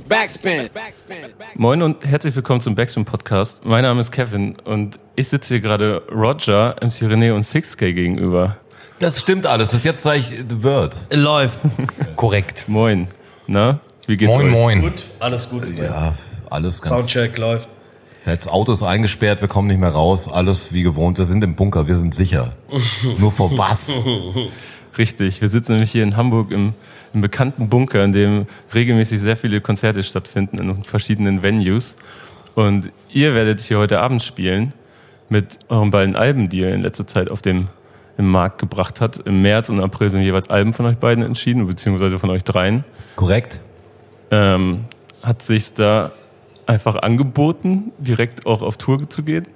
Backspin. Moin und herzlich willkommen zum Backspin Podcast. Mein Name ist Kevin und ich sitze hier gerade Roger, MC René und 6K gegenüber. Das stimmt alles. Bis jetzt sage ich The Word. Läuft. Korrekt. Moin. Na, wie geht's Moin, euch? moin. Gut, alles gut. Ja, alles ganz Soundcheck läuft. fett. Auto ist eingesperrt, wir kommen nicht mehr raus. Alles wie gewohnt. Wir sind im Bunker, wir sind sicher. Nur vor was? Richtig, wir sitzen nämlich hier in Hamburg im, im bekannten Bunker, in dem regelmäßig sehr viele Konzerte stattfinden in verschiedenen Venues. Und ihr werdet hier heute Abend spielen mit euren beiden Alben, die ihr in letzter Zeit auf dem im Markt gebracht habt. Im März und April sind jeweils Alben von euch beiden entschieden, beziehungsweise von euch dreien. Korrekt? Ähm, hat sich da einfach angeboten, direkt auch auf Tour zu gehen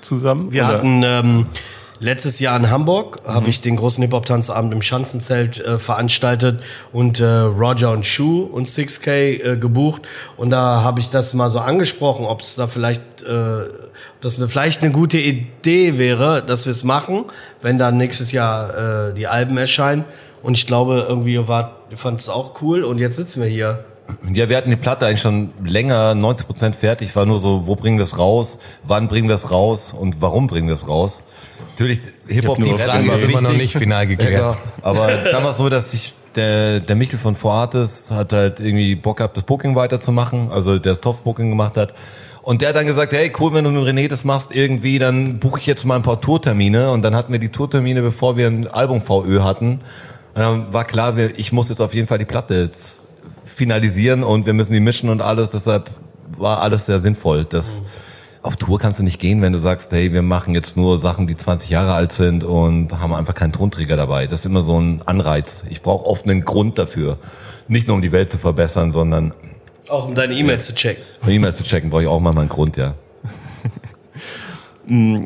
zusammen? Wir Oder- hatten ähm, letztes Jahr in Hamburg, habe ich den großen Hip-Hop-Tanzabend im Schanzenzelt äh, veranstaltet und äh, Roger und Shu und 6K äh, gebucht. Und da habe ich das mal so angesprochen, ob es da vielleicht, äh, ob das eine, vielleicht eine gute Idee wäre, dass wir es machen, wenn dann nächstes Jahr äh, die Alben erscheinen. Und ich glaube, irgendwie ihr fandet es auch cool und jetzt sitzen wir hier. Ja, wir hatten die Platte eigentlich schon länger, 90 Prozent fertig. War nur so, wo bringen wir es raus? Wann bringen wir es raus? Und warum bringen wir es raus? Natürlich, Hip-Hop, nur die Frage ist immer noch nicht final geklärt. Ja, aber dann war es so, dass sich der, der Michel von Forartes hat halt irgendwie Bock gehabt, das Booking weiterzumachen, also der das Top-Booking gemacht hat. Und der hat dann gesagt, hey, cool, wenn du mit René das machst irgendwie, dann buche ich jetzt mal ein paar Tourtermine. Und dann hatten wir die Tourtermine, bevor wir ein Album VÖ hatten. Und dann war klar, wir, ich muss jetzt auf jeden Fall die Platte jetzt finalisieren und wir müssen die mischen und alles. Deshalb war alles sehr sinnvoll. Das, auf Tour kannst du nicht gehen, wenn du sagst, hey, wir machen jetzt nur Sachen, die 20 Jahre alt sind und haben einfach keinen Tonträger dabei. Das ist immer so ein Anreiz. Ich brauche oft einen Grund dafür. Nicht nur um die Welt zu verbessern, sondern Auch um deine E-Mails zu checken. um E-Mails zu checken, brauche ich auch mal einen Grund, ja.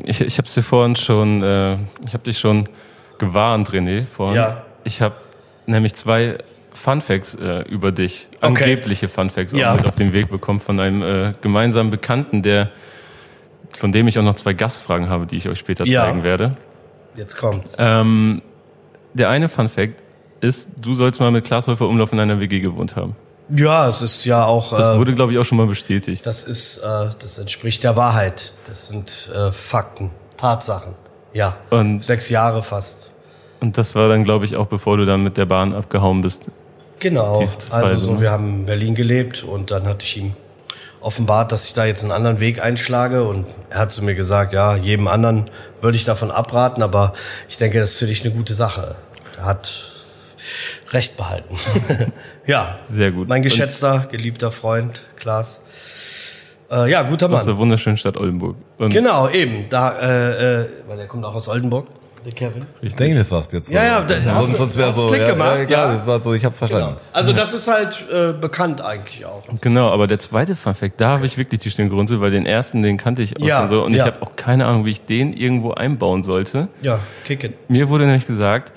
Ich, ich habe es dir vorhin schon, äh, ich habe dich schon gewarnt, René, vorhin. Ja. Ich habe nämlich zwei Funfacts äh, über dich, Okay. angebliche Funfacts Ja. auch mit auf den Weg bekommen von einem äh, gemeinsamen Bekannten, der, von dem ich auch noch zwei Gastfragen habe, die ich euch später Ja. zeigen werde. Jetzt kommt's. Ähm, der eine Funfact ist, du sollst mal mit Klaas Häufer Umlauf in einer WG gewohnt haben. Ja, es ist ja auch. Das äh, wurde, glaube ich, auch schon mal bestätigt. Das ist, äh, das entspricht der Wahrheit. Das sind äh, Fakten, Tatsachen. Ja. Und- Sechs Jahre fast. Und das war dann, glaube ich, auch bevor du dann mit der Bahn abgehauen bist. Genau. Also so, ne? wir haben in Berlin gelebt und dann hatte ich ihm offenbart, dass ich da jetzt einen anderen Weg einschlage und er hat zu mir gesagt, ja, jedem anderen würde ich davon abraten, aber ich denke, das ist für dich eine gute Sache. Er hat Recht behalten. ja. Sehr gut. Mein geschätzter, geliebter Freund, Klaas. Äh, ja, guter Aus Mann. der wunderschönen Stadt Oldenburg. Und Genau, eben. Da, äh, äh, weil er kommt auch aus Oldenburg, der Kevin. Ich denke mir fast jetzt. so. Ja, ja, da- sonst, sonst wäre so. Klick Ja, gemacht, ja, klar, ja. das war so, ich habe verstanden. Also das ist halt äh, bekannt eigentlich auch. Genau, aber der zweite Funfact, da habe ich wirklich die Stirn gerunzelt, weil den ersten, den kannte ich auch Ja, schon so. Und ja. ich habe auch keine Ahnung, wie ich den irgendwo einbauen sollte. Ja, kicken. Mir wurde nämlich gesagt,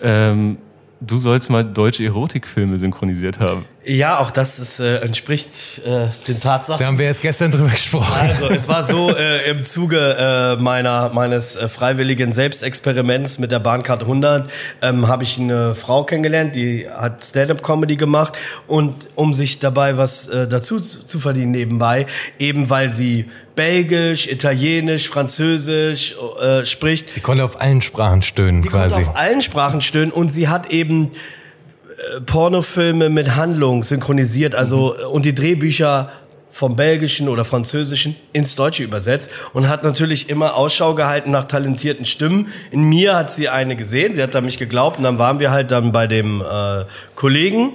ähm, du sollst mal deutsche Erotikfilme synchronisiert haben. Ja, auch das ist, äh, entspricht äh, den Tatsachen. Da haben wir jetzt gestern drüber gesprochen. Also, es war so, äh, im Zuge äh, meiner, meines äh, freiwilligen Selbstexperiments mit der Bahncard 100 ähm, habe ich eine Frau kennengelernt, die hat Stand-Up-Comedy gemacht und um sich dabei was äh, dazu zu verdienen nebenbei, eben weil sie Belgisch, Italienisch, Französisch äh, spricht, Die konnte auf allen Sprachen stöhnen, die quasi. konnte auf allen Sprachen stöhnen und sie hat eben Pornofilme mit Handlung synchronisiert, also äh, und die Drehbücher vom Belgischen oder Französischen ins Deutsche übersetzt und hat natürlich immer Ausschau gehalten nach talentierten Stimmen. In mir hat sie eine gesehen, sie hat an mich geglaubt und dann waren wir halt dann bei dem äh, Kollegen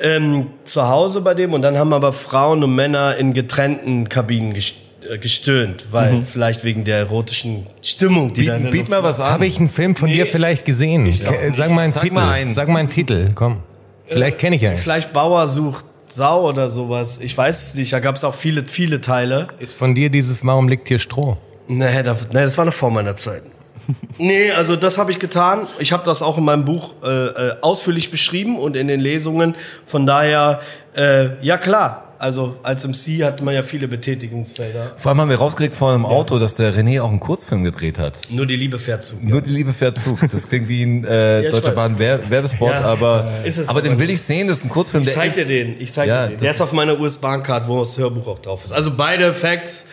ähm, zu Hause bei dem und dann haben aber Frauen und Männer in getrennten Kabinen gest äh, gestöhnt, weil vielleicht wegen der erotischen Stimmung, die Biet, biet mal was an. Habe ich einen Film von dir vielleicht gesehen? Ke- Sag mal einen Sag Titel. mal einen. Sag mal einen Titel, komm. Vielleicht kenne ich einen. Vielleicht Bauer sucht Sau oder sowas. Ich weiß es nicht. Da gab es auch viele, viele Teile. Ist von dir dieses Warum liegt hier Stroh? Nee, da, nee das war noch vor meiner Zeit. Nee, also das habe ich getan. Ich habe das auch in meinem Buch äh, äh, ausführlich beschrieben und in den Lesungen. Von daher, äh, ja klar, also als MC hat man ja viele Betätigungsfelder. Vor allem haben wir rausgekriegt vor einem Auto, dass der René auch einen Kurzfilm gedreht hat. Nur die Liebe fährt zu. Nur die Liebe fährt Zug. Das klingt wie ein äh, Ja, Deutsche. Bahn Wer- Werbespot, Ja, aber, es aber den aber will ich sehen. Das ist ein Kurzfilm, Ich der zeig ist, dir den. Ich zeig Ja, dir den. Der ist auf meiner US-Bahn-Card, wo das Hörbuch auch drauf ist. Also beide Facts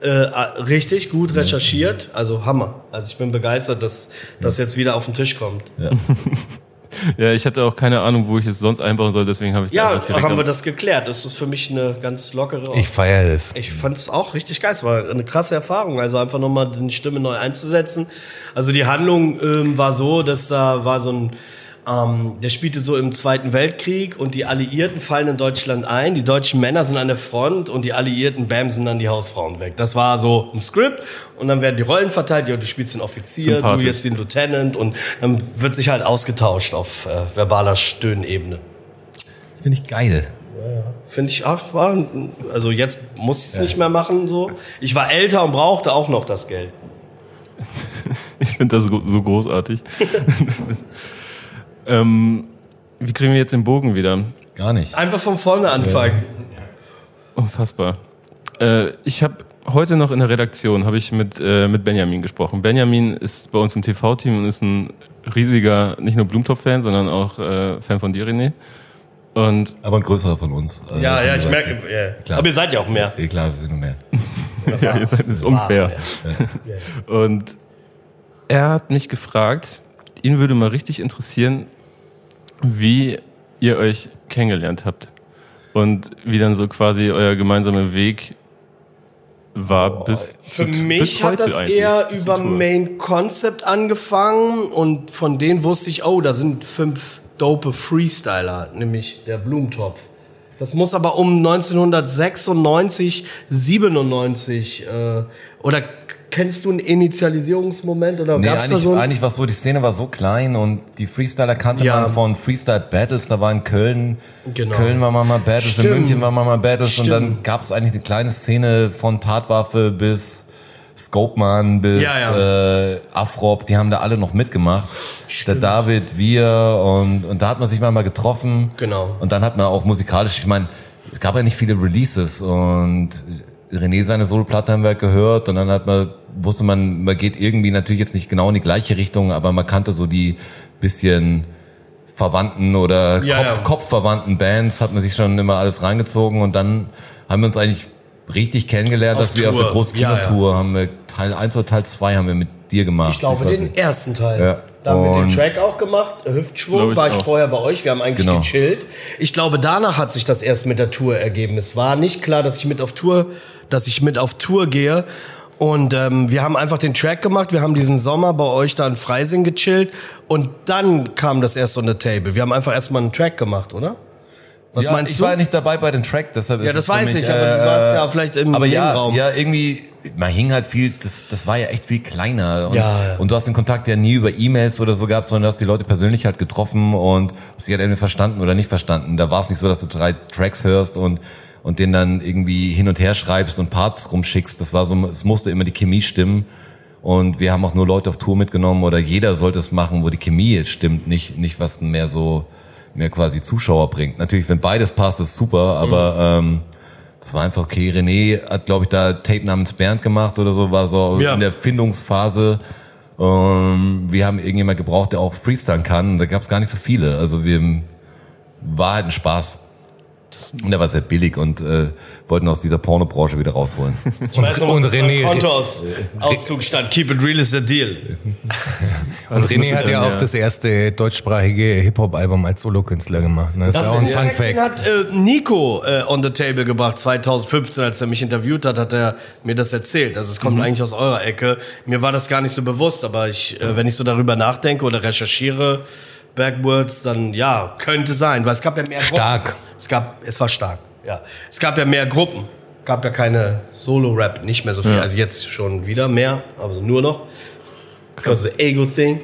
äh, richtig gut recherchiert. Also Hammer. Also ich bin begeistert, dass das jetzt wieder auf den Tisch kommt. Ja, ich hatte auch keine Ahnung, wo ich es sonst einbauen soll, deswegen habe ich es Ja, einfach direkt haben wir das geklärt. Das ist für mich eine ganz lockere. Ich feiere es. Ich fand es auch richtig geil. Es war eine krasse Erfahrung. Also einfach nochmal die Stimme neu einzusetzen. Also die Handlung ähm, war so, dass da war so ein, ähm, der spielte so im Zweiten Weltkrieg und die Alliierten fallen in Deutschland ein. Die deutschen Männer sind an der Front und die Alliierten bämsen dann die Hausfrauen weg. Das war so ein Skript und dann werden die Rollen verteilt. Ja, du spielst den Offizier, du jetzt den Lieutenant und dann wird sich halt ausgetauscht auf äh, verbaler Stöhnebene. finde ich geil. Finde ich, ach, war, also jetzt muss ich es nicht mehr machen, so. Ich war älter und brauchte auch noch das Geld. Ich finde das so so großartig. ähm, wie kriegen wir jetzt den Bogen wieder? Gar nicht. Einfach von vorne anfangen. Unfassbar. Äh, ich habe heute noch in der Redaktion habe ich mit, äh, mit Benjamin gesprochen. Benjamin ist bei uns im TV-Team und ist ein riesiger, nicht nur Blumentopf-Fan, sondern auch äh, Fan von dir, René. Und Aber ein größerer von uns. Also Ja, ja, ich merke, ja. Klar. aber ihr seid ja auch mehr. Eh, klar, wir sind nur mehr. ja, ihr seid, das ist unfair. Und er hat mich gefragt, ihn würde mal richtig interessieren, wie ihr euch kennengelernt habt. Und wie dann so quasi euer gemeinsamer Weg war bis Für zu- mich bis hat das eher über. Main Concept angefangen und von denen wusste ich, oh, da sind fünf dope Freestyler, nämlich der Blumentopf. Das muss aber um 1996, 97 äh, oder kennst du einen Initialisierungsmoment oder Nee, gab's da eigentlich, so? einen- eigentlich war es so, die Szene war so klein und die Freestyler kannte Ja. man von Freestyle Battles, da war in Köln, Genau. Köln war mal Battles, Stimmt. in München war mal Battles und Stimmt. dann gab es eigentlich eine kleine Szene von Tatwaffe bis Scopeman bis Ja, Äh, Afrop, die haben da alle noch mitgemacht. Der David, wir und, und da hat man sich mal mal getroffen. Genau. Und dann hat man auch musikalisch, ich meine, es gab ja nicht viele Releases und René seine Soloplatte haben wir gehört und dann hat man, wusste man, man geht irgendwie natürlich jetzt nicht genau in die gleiche Richtung, aber man kannte so die bisschen verwandten oder Ja, Kopf, ja. kopfverwandten Bands, hat man sich schon immer alles reingezogen und dann haben wir uns eigentlich richtig kennengelernt, Auf dass wir auf der Tour. großen Ja, ja. Kinotour haben wir Teil 1 oder Teil 2 haben wir mit dir gemacht. Ich glaube, weiß den nicht. ersten Teil. Ja. Da haben wir den Track auch gemacht. Hüftschwung Glaube ich war ich auch. vorher bei euch. Wir haben eigentlich Genau. gechillt. Ich glaube, danach hat sich das erst mit der Tour ergeben. Es war nicht klar, dass ich mit auf Tour, dass ich mit auf Tour gehe. Und ähm, wir haben einfach den Track gemacht. Wir haben diesen Sommer bei euch da in Freising gechillt. Und dann kam das erst on the table. Wir haben einfach erstmal einen Track gemacht, oder? Was ja, meinst ich du? war nicht dabei bei dem Track, deshalb Ja, ist das weiß mich, ich, aber du äh, warst ja vielleicht im aber ja, Nebenraum. ja, irgendwie, man hing halt viel, das, das war ja echt viel kleiner. Und, Ja, ja. und du hast den Kontakt ja nie über E-Mails oder so gehabt, sondern du hast die Leute persönlich halt getroffen und sie hat entweder verstanden oder nicht verstanden. Da war es nicht so, dass du drei Tracks hörst und, und den dann irgendwie hin und her schreibst und Parts rumschickst. Das war so, es musste immer die Chemie stimmen. Und wir haben auch nur Leute auf Tour mitgenommen oder jeder sollte es machen, wo die Chemie jetzt stimmt, nicht, nicht was mehr so, mehr quasi Zuschauer bringt. Natürlich, wenn beides passt, ist super, aber ähm, das war einfach okay. René hat, glaube ich, da Tape namens Bernd gemacht oder so, war so Ja. in der Findungsphase. Ähm, wir haben irgendjemand gebraucht, der auch freestylen kann. Da gab es gar nicht so viele. Also wir war halt ein Spaß. Und der war sehr billig und äh, wollten aus dieser Pornobranche wieder rausholen. Ich weiß noch, und René- Konto aus, Auszug stand. Keep it real is the deal. Und das René hat ja auch ja- das erste deutschsprachige Hip-Hop-Album als Solokünstler gemacht. ne? Das, ist ja auch ein Fun Fact. hat äh, Nico äh, on the table gebracht 2015, als er mich interviewt hat, hat er mir das erzählt. Also es kommt eigentlich aus eurer Ecke. Mir war das gar nicht so bewusst, aber ich, äh, wenn ich so darüber nachdenke oder recherchiere, Backwards, dann ja, könnte sein, weil es gab ja mehr Stark. Gruppen. Es gab, es war stark, ja. Es gab ja mehr Gruppen. Gab ja keine Solo-Rap, nicht mehr so viel. Ja. Also jetzt schon wieder mehr, aber so nur noch. Because the ego thing.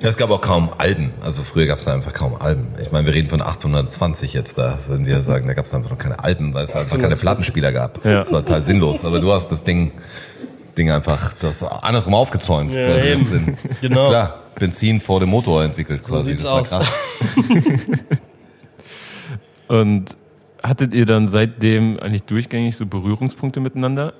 Ja, es gab auch kaum Alben. Also früher gab es da einfach kaum Alben. Ich meine, wir reden von 1820 jetzt da, würden wir sagen, da gab es einfach noch keine Alben, weil es einfach keine 1820. Plattenspieler gab. Ja. Das war total sinnlos. Aber du hast das Ding, Ding einfach das andersrum aufgezäumt. Ja, eben. Genau. Klar, Benzin vor dem Motor entwickelt quasi. sieht's das war aus. krass. Und hattet ihr dann seitdem eigentlich durchgängig so Berührungspunkte miteinander?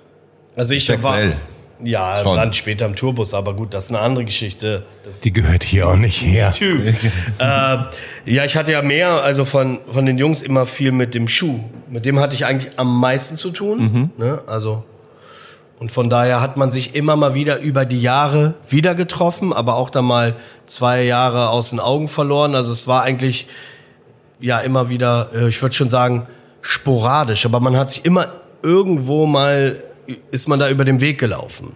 Also ich war, Sexuell. ja, Schon. dann später im Tourbus, aber gut, das ist eine andere Geschichte. Das Die gehört hier auch nicht her. Typ. äh, ja, ich hatte ja mehr, also von, von den Jungs immer viel mit dem Schuh. Mit dem hatte ich eigentlich am meisten zu tun. Ne? Also, und von daher hat man sich immer mal wieder über die Jahre wieder getroffen, aber auch dann mal zwei Jahre aus den Augen verloren. Also es war eigentlich ja immer wieder, äh, ich würde schon sagen, sporadisch, aber man hat sich immer irgendwo mal, ist man da über den Weg gelaufen.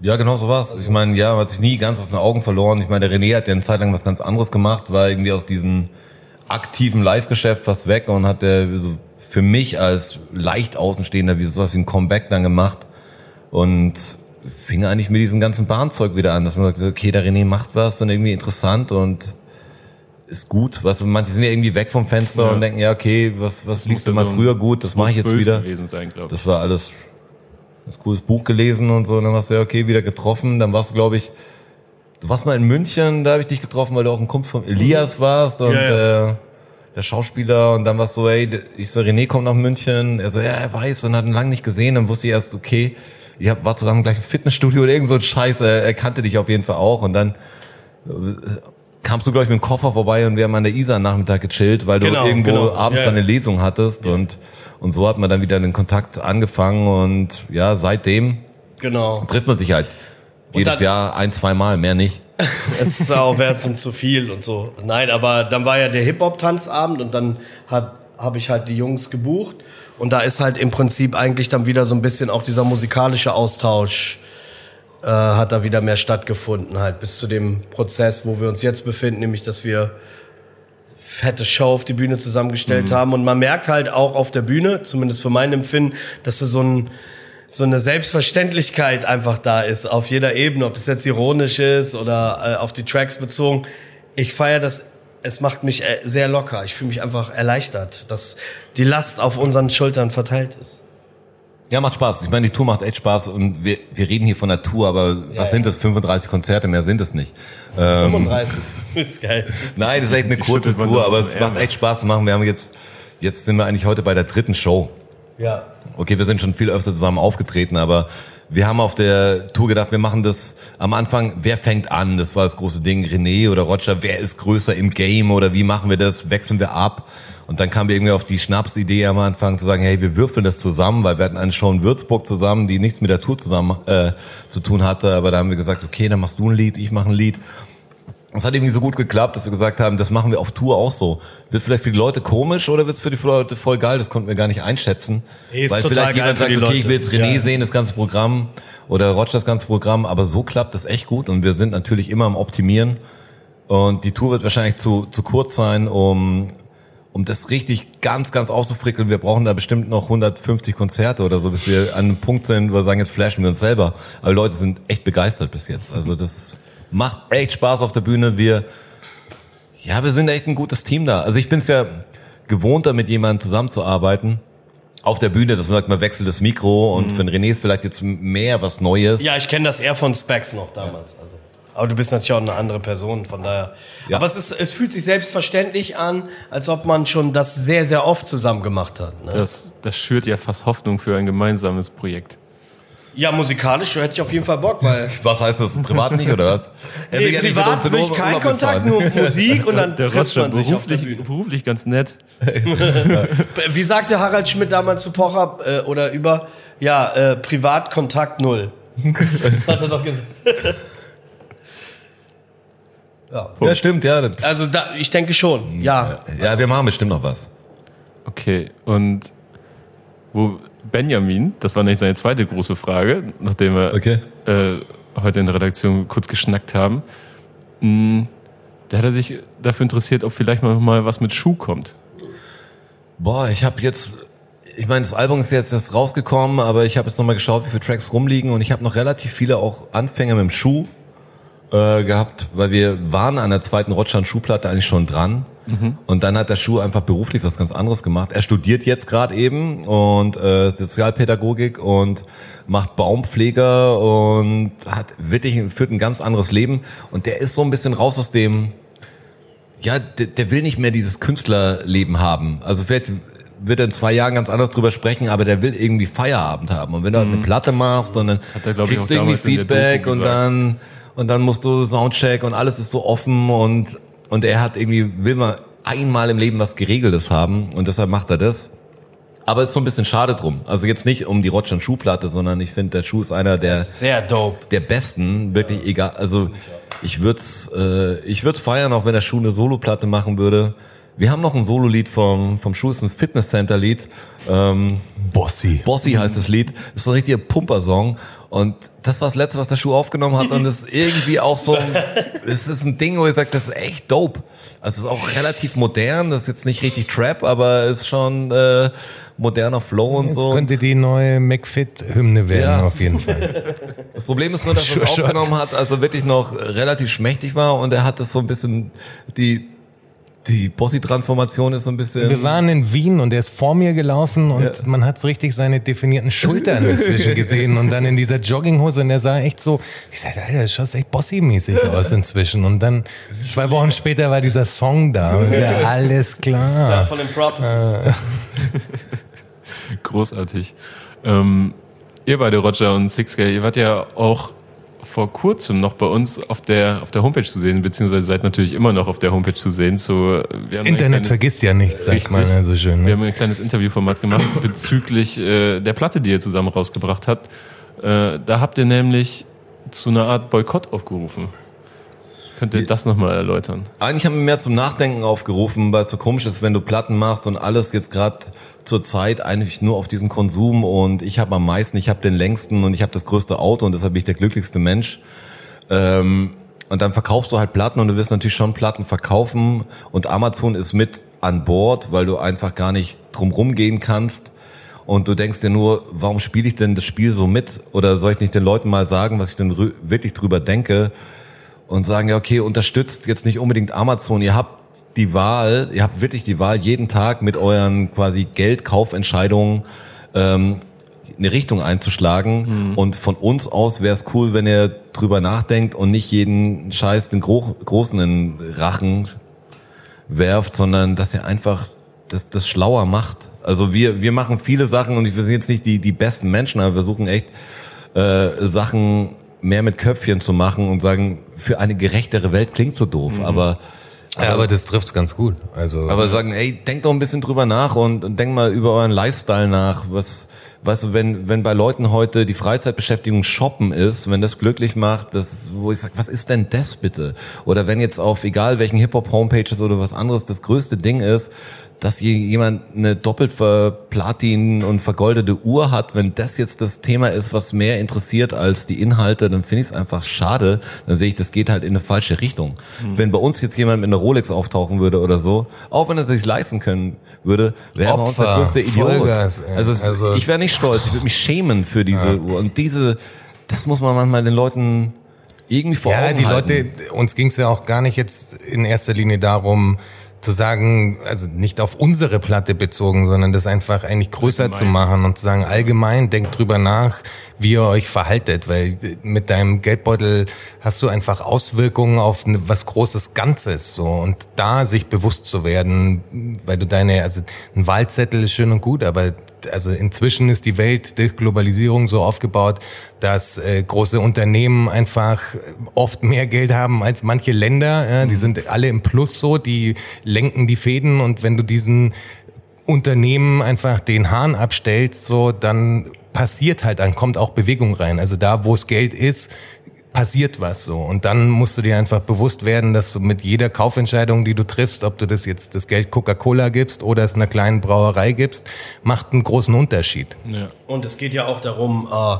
Ja, genau so war's. Ich meine, ja, man hat sich nie ganz aus den Augen verloren. Ich meine, der René hat ja eine Zeit lang was ganz anderes gemacht, war irgendwie aus diesem aktiven Live-Geschäft fast weg und hat der so für mich als leicht Außenstehender wie sowas wie ein Comeback dann gemacht und fing eigentlich mit diesem ganzen Bahnzeug wieder an, dass man sagt, okay, der René macht was und irgendwie interessant und ist gut. Was manche sind ja irgendwie weg vom Fenster Ja. und denken, ja, okay, was was lief denn ja mal so früher gut, das mache ich jetzt 12 wieder. sein, ich. Das war alles das cooles Buch gelesen und so. Und dann warst du ja okay, wieder getroffen. Dann warst du, glaube ich, du warst mal in München, da habe ich dich getroffen, weil du auch ein Kumpel von Elias warst und Ja, Äh, der Schauspieler. Und dann warst du so, ey, ich so, René kommt nach München. Er so, ja, er weiß und hat ihn lange nicht gesehen. Dann wusste ich erst, okay, ihr habt- war zusammen gleich im Fitnessstudio oder irgend so ein Scheiß. Er, er kannte dich auf jeden Fall auch. Und dann äh, kamst du, glaube ich, mit dem Koffer vorbei und wir haben an der Isar Nachmittag gechillt, weil du Genau, irgendwo genau. abends Ja, dann ja. eine Lesung hattest und und so hat man dann wieder den Kontakt angefangen und ja, seitdem Genau. trifft man sich halt jedes dann- Jahr ein, zwei Mal, mehr nicht. es ist auch wert und zu viel und so. Nein, aber dann war ja der Hip-Hop-Tanzabend und dann habe hab ich halt die Jungs gebucht. Und da ist halt im Prinzip eigentlich dann wieder so ein bisschen auch dieser musikalische Austausch äh, hat da wieder mehr stattgefunden, halt bis zu dem Prozess, wo wir uns jetzt befinden, nämlich dass wir fette Show auf die Bühne zusammengestellt haben. Und man merkt halt auch auf der Bühne, zumindest für mein Empfinden, dass da so ein so eine Selbstverständlichkeit einfach da ist auf jeder Ebene, ob es jetzt ironisch ist oder äh, auf die Tracks bezogen. Ich feiere das, es macht mich äh, sehr locker. Ich fühle mich einfach erleichtert, dass die Last auf unseren Schultern verteilt ist. Ja, macht Spaß. Ich meine, die Tour macht echt Spaß und wir, wir reden hier von der Tour, aber was ja. sind das? 35 Konzerte, mehr sind es nicht. Ähm, 35. ist geil. nein, das ist echt eine Die kurze Tour, aber es macht echt Spaß zu machen. Wir haben jetzt, jetzt sind wir eigentlich heute bei der dritten Show. Ja. Okay, wir sind schon viel öfter zusammen aufgetreten, aber wir haben auf der Tour gedacht, wir machen das am Anfang, wer fängt an? Das war das große Ding, René oder Roger, wer ist größer im Game oder wie machen wir das? Wechseln wir ab? Und dann kamen wir irgendwie auf die Schnapsidee am Anfang zu sagen, hey, wir würfeln das zusammen, weil wir hatten eine Show in Würzburg zusammen, die nichts mit der Tour zusammen äh, zu tun hatte, aber da haben wir gesagt, okay, dann machst du ein Lied, ich mache ein Lied. Es hat irgendwie so gut geklappt, dass wir gesagt haben, das machen wir auf Tour auch so. Wird vielleicht für die Leute komisch oder wird es für die Leute voll geil? Das konnten wir gar nicht einschätzen. Ist Weil vielleicht jemand sagt, okay, ich will jetzt René Ja. sehen, das ganze Programm oder Roger das ganze Programm, aber so klappt das echt gut und wir sind natürlich immer am Optimieren und die Tour wird wahrscheinlich zu, zu kurz sein, um, um das richtig ganz, ganz auszufrickeln. Wir brauchen da bestimmt noch 150 Konzerte oder so, bis wir an einem Punkt sind, wo wir sagen, jetzt flashen wir uns selber. Aber Leute sind echt begeistert bis jetzt. Also das macht echt Spaß auf der Bühne. Wir, ja, wir sind echt ein gutes Team da. Also ich bin es ja gewohnter, mit jemandem zusammenzuarbeiten. Auf der Bühne, dass man sagt, man wechselt das Mikro und für den René ist vielleicht jetzt mehr was Neues. Ja, ich kenne das eher von Specs noch damals. Also. Aber du bist natürlich auch eine andere Person, von daher. Ja. Aber es, ist, es fühlt sich selbstverständlich an, als ob man schon das sehr, sehr oft zusammen gemacht hat. Ne? Das, das schürt ja fast Hoffnung für ein gemeinsames Projekt. Ja, musikalisch hätte ich auf jeden Fall Bock, weil Was heißt das? Privat nicht oder was? Er nee, ja privat will ich Urlaub keinen. Kontakt, nur Musik und dann Der trifft man sich auf der beruflich, Bühne. beruflich ganz nett. Wie sagte Harald Schmidt damals zu Pocher äh, oder über, ja, äh, Privatkontakt null. Hat er doch gesagt. ja. Ja, stimmt, ja. Also da, ich denke schon, ja. Ja, wir machen bestimmt noch was. Okay, und wo Benjamin, das war nämlich seine zweite große Frage, nachdem wir Okay. äh, heute in der Redaktion kurz geschnackt haben, mh, da hat er sich dafür interessiert, ob vielleicht mal, mal was mit Schuh kommt. Boah, ich habe jetzt, ich meine, das Album ist jetzt erst rausgekommen, aber ich habe jetzt nochmal geschaut, wie viele Tracks rumliegen und ich habe noch relativ viele auch Anfänge mit dem Schuh äh, gehabt, weil wir waren an der zweiten Rotschan Schuhplatte eigentlich schon dran. Und dann hat der Schuh einfach beruflich was ganz anderes gemacht. Er studiert jetzt gerade eben und äh, Sozialpädagogik und macht Baumpfleger und hat wirklich führt ein ganz anderes Leben. Und der ist so ein bisschen raus aus dem ja, der, der will nicht mehr dieses Künstlerleben haben. Also vielleicht wird er in zwei Jahren ganz anders drüber sprechen, aber der will irgendwie Feierabend haben. Und wenn du halt eine Platte machst und dann er, kriegst du irgendwie Feedback und dann und dann musst du Soundcheck und alles ist so offen und und er hat irgendwie will mal einmal im Leben was Geregeltes haben und deshalb macht er das. Aber es ist so ein bisschen schade drum. Also jetzt nicht um die Rotschan Schuhplatte, sondern ich finde, der Schuh ist einer der Sehr dope. der besten, wirklich egal. Also ich würde es äh, ich würd's feiern, auch wenn der Schuh eine Soloplatte machen würde. Wir haben noch ein Solo-Lied vom, vom Schuh, ist ein Fitness-Center-Lied. Ähm, Bossy. Bossy heißt das Lied. Das ist so ein richtiger Pumpersong. Und das war das Letzte, was der Schuh aufgenommen hat. Und es ist irgendwie auch so, es ist ein Ding, wo ich sage, das ist echt dope. Also es ist auch relativ modern. Das ist jetzt nicht richtig Trap, aber es ist schon äh, moderner Flow und Jetzt so. könnte die neue McFit-Hymne werden, Ja. auf jeden Fall. Das Problem ist nur, dass er es aufgenommen hat, als er wirklich noch relativ schmächtig war und er hat das so ein bisschen, die, die Bossi-Transformation ist so ein bisschen... Wir waren in Wien und er ist vor mir gelaufen und Ja. man hat so richtig seine definierten Schultern inzwischen gesehen und dann in dieser Jogginghose und er sah echt so, ich sagte, Alter, das schaut echt Bossy-mäßig aus inzwischen und dann zwei Wochen später war dieser Song da und ich sag, alles klar. Von den Prophecy. Großartig. Ähm, ihr beide, Roger und Sixgay, ihr wart ja auch vor kurzem noch bei uns auf der, auf der Homepage zu sehen, beziehungsweise seid natürlich immer noch auf der Homepage zu sehen. Zu, Das Internet vergisst ja nichts, sagt Richtig. man ja so schön. Wir Ne? haben ein kleines Interviewformat gemacht bezüglich äh, der Platte, die ihr zusammen rausgebracht habt. Äh, da habt ihr nämlich zu einer Art Boykott aufgerufen. Könnt ihr das nochmal erläutern? Eigentlich haben wir mehr zum Nachdenken aufgerufen, weil es so komisch ist, wenn du Platten machst und alles jetzt gerade zur Zeit eigentlich nur auf diesen Konsum und ich habe am meisten, ich habe den längsten und ich habe das größte Auto und deshalb bin ich der glücklichste Mensch. Ähm, und dann verkaufst du halt Platten und du wirst natürlich schon Platten verkaufen und Amazon ist mit an Bord, weil du einfach gar nicht drumrum gehen kannst. Und du denkst dir nur, warum spiele ich denn das Spiel so mit? Oder soll ich nicht den Leuten mal sagen, was ich denn wirklich drüber denke? Und sagen, ja, okay, unterstützt jetzt nicht unbedingt Amazon. Ihr habt die Wahl, ihr habt wirklich die Wahl, jeden Tag mit euren quasi Geldkaufentscheidungen ähm, eine Richtung einzuschlagen. Und von uns aus wäre es cool, wenn ihr drüber nachdenkt und nicht jeden Scheiß den Gro Großen in Rachen werft, sondern dass ihr einfach das, das schlauer macht. Also wir, wir machen viele Sachen und wir sind jetzt nicht die, die besten Menschen, aber wir versuchen echt äh, Sachen mehr mit Köpfchen zu machen und sagen, für eine gerechtere Welt klingt so doof, aber Ja, aber das trifft's ganz gut. Also aber sagen, ey, denkt doch ein bisschen drüber nach und, und denkt mal über euren Lifestyle nach. Was, weißt du, wenn, wenn bei Leuten heute die Freizeitbeschäftigung Shoppen ist, wenn das glücklich macht, das, wo ich sage, was ist denn das bitte? Oder wenn jetzt auf egal welchen Hip-Hop-Homepages oder was anderes das größte Ding ist, dass je- jemand eine doppelt ver Platin und vergoldete Uhr hat, wenn das jetzt das Thema ist, was mehr interessiert als die Inhalte, dann finde ich es einfach schade. Dann sehe ich, das geht halt in eine falsche Richtung. Wenn bei uns jetzt jemand mit einer Rolex auftauchen würde oder so, auch wenn er sich leisten können würde, wäre bei uns der größte Idiot. Also, Also- ich wäre nicht stolz, ich würde mich schämen für diese Uhr. Und diese, das muss man manchmal den Leuten irgendwie vor Ja, Augen die halten. Leute, uns ging es ja auch gar nicht jetzt in erster Linie darum, zu sagen, also nicht auf unsere Platte bezogen, sondern das einfach eigentlich größer zu machen und zu sagen, allgemein denkt drüber nach, wie ihr euch verhaltet, weil mit deinem Geldbeutel hast du einfach Auswirkungen auf was großes Ganzes, so. Und da sich bewusst zu werden, weil du deine, also ein Wahlzettel ist schön und gut, aber also inzwischen ist die Welt durch Globalisierung so aufgebaut, dass äh, große Unternehmen einfach oft mehr Geld haben als manche Länder. Ja, die sind alle im Plus so, die lenken die Fäden und wenn du diesen Unternehmen einfach den Hahn abstellst, so dann passiert halt, dann kommt auch Bewegung rein. Also da, wo es Geld ist, passiert was so. Und dann musst du dir einfach bewusst werden, dass du mit jeder Kaufentscheidung, die du triffst, ob du das jetzt das Geld Coca-Cola gibst oder es einer kleinen Brauerei gibst, macht einen großen Unterschied. Ja. Und es geht ja auch darum, äh,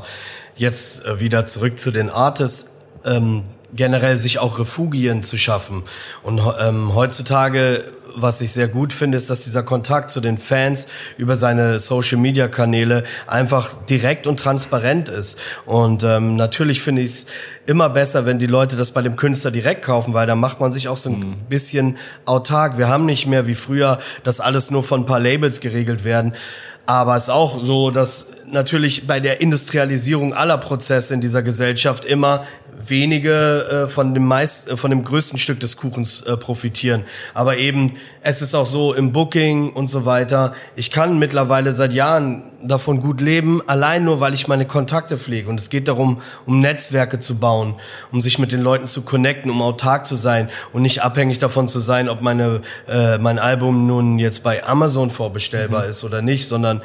jetzt äh, wieder zurück zu den Artists, ähm, generell sich auch Refugien zu schaffen. Und ähm, heutzutage, was ich sehr gut finde, ist, dass dieser Kontakt zu den Fans über seine Social-Media-Kanäle einfach direkt und transparent ist. Und ähm, natürlich finde ich es immer besser, wenn die Leute das bei dem Künstler direkt kaufen, weil dann macht man sich auch so ein bisschen autark. Wir haben nicht mehr wie früher, dass alles nur von ein paar Labels geregelt werden. Aber es ist auch so, dass natürlich bei der Industrialisierung aller Prozesse in dieser Gesellschaft immer wenige äh, von dem meist, äh, von dem größten Stück des Kuchens äh, profitieren. Aber eben, es ist auch so im Booking und so weiter. Ich kann mittlerweile seit Jahren davon gut leben, allein nur, weil ich meine Kontakte pflege. Und es geht darum, um Netzwerke zu bauen, um sich mit den Leuten zu connecten, um autark zu sein und nicht abhängig davon zu sein, ob meine, äh, mein Album nun jetzt bei Amazon vorbestellbar mhm. ist oder nicht, sondern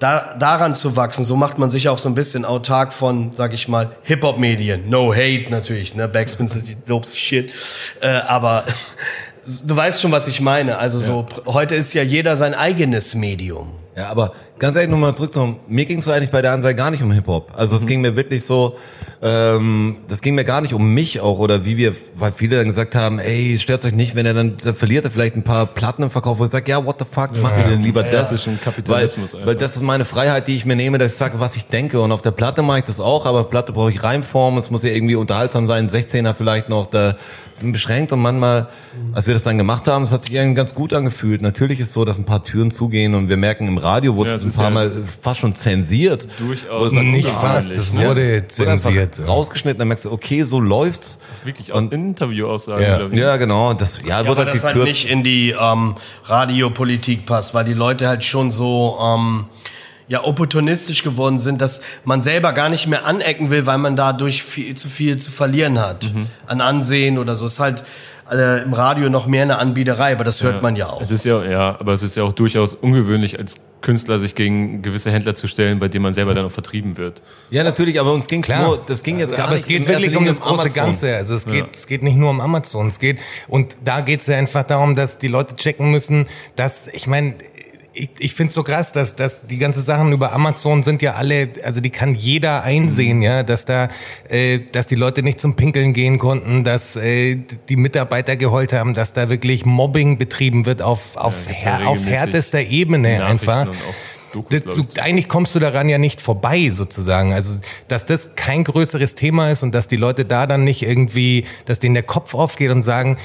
da, daran zu wachsen, so macht man sich auch so ein bisschen autark von, sag ich mal, Hip-Hop-Medien. No hate natürlich, ne? Backspin sind die dopest Shit. Äh, aber du weißt schon, was ich meine. Also ja. so, heute ist ja jeder sein eigenes Medium. Ja, aber ganz ehrlich nochmal zurück zum, mir ging es so eigentlich bei der Ansage gar nicht um Hip-Hop. Also es mhm. ging mir wirklich so, ähm, das ging mir gar nicht um mich auch oder wie wir, weil viele dann gesagt haben, ey, stört euch nicht, wenn er dann, dann verliert er vielleicht ein paar Platten im Verkauf, wo ich sage, ja, what the fuck, ja. mach mir denn lieber ja, das. Das ist ein Kapitalismus weil, weil das ist meine Freiheit, die ich mir nehme, dass ich sage, was ich denke und auf der Platte mache ich das auch, aber auf Platte brauche ich Reimform, es muss ja irgendwie unterhaltsam sein, 16er vielleicht noch, da beschränkt und manchmal, als wir das dann gemacht haben, es hat sich irgendwie ganz gut angefühlt. Natürlich ist es so, dass ein paar Türen zugehen und wir merken, im Radio wurde ja, es ein paar ja Mal fast schon zensiert. Durchaus. Nicht fast, es wurde ja, zensiert. Wurde rausgeschnitten, dann merkst du, okay, so läuft's. Wirklich auch und, Interview-Aussagen. Ja. ja, genau. Das, ja, ja wird halt das halt nicht in die ähm, Radiopolitik passt, weil die Leute halt schon so... Ähm, ja opportunistisch geworden sind, dass man selber gar nicht mehr anecken will, weil man dadurch viel zu viel zu verlieren hat mhm. an Ansehen oder so. Es ist halt äh, im Radio noch mehr eine Anbiederei, aber das hört ja, man ja auch. Es ist ja, ja, aber es ist ja auch durchaus ungewöhnlich als Künstler sich gegen gewisse Händler zu stellen, bei denen man selber dann auch vertrieben wird. Ja, natürlich, aber uns ging nur, das ging jetzt also, gar aber nicht. Aber es geht wirklich um das große Amazon. Ganze. Also es geht, ja. es geht nicht nur um Amazon. Es geht, und da geht es ja einfach darum, dass die Leute checken müssen, dass, ich meine, ich, ich finde es so krass, dass, dass die ganzen Sachen über Amazon sind ja alle, also die kann jeder einsehen, mhm. ja, dass da, äh, dass die Leute nicht zum Pinkeln gehen konnten, dass äh, die Mitarbeiter geheult haben, dass da wirklich Mobbing betrieben wird auf, auf, ja, auf härtester Ebene einfach. Dokus, du, eigentlich kommst du daran ja nicht vorbei, sozusagen. Also, dass das kein größeres Thema ist und dass die Leute da dann nicht irgendwie, dass denen der Kopf aufgeht und sagen,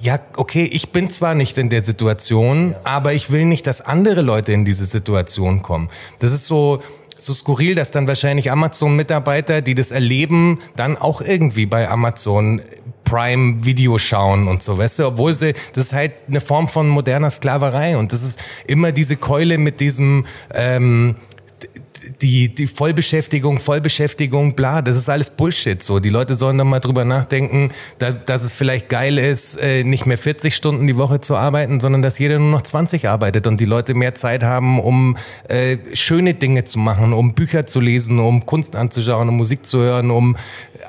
ja, okay, ich bin zwar nicht in der Situation, ja. aber ich will nicht, dass andere Leute in diese Situation kommen. Das ist so, so skurril, dass dann wahrscheinlich Amazon-Mitarbeiter, die das erleben, dann auch irgendwie bei Amazon Prime Video schauen und so, weißt du, obwohl sie, das ist halt eine Form von moderner Sklaverei und das ist immer diese Keule mit diesem, ähm, die, die Vollbeschäftigung, Vollbeschäftigung, bla, das ist alles Bullshit. So, die Leute sollen dann mal drüber nachdenken, da, dass es vielleicht geil ist, äh, nicht mehr 40 Stunden die Woche zu arbeiten, sondern dass jeder nur noch 20 arbeitet und die Leute mehr Zeit haben, um äh, schöne Dinge zu machen, um Bücher zu lesen, um Kunst anzuschauen, um Musik zu hören, um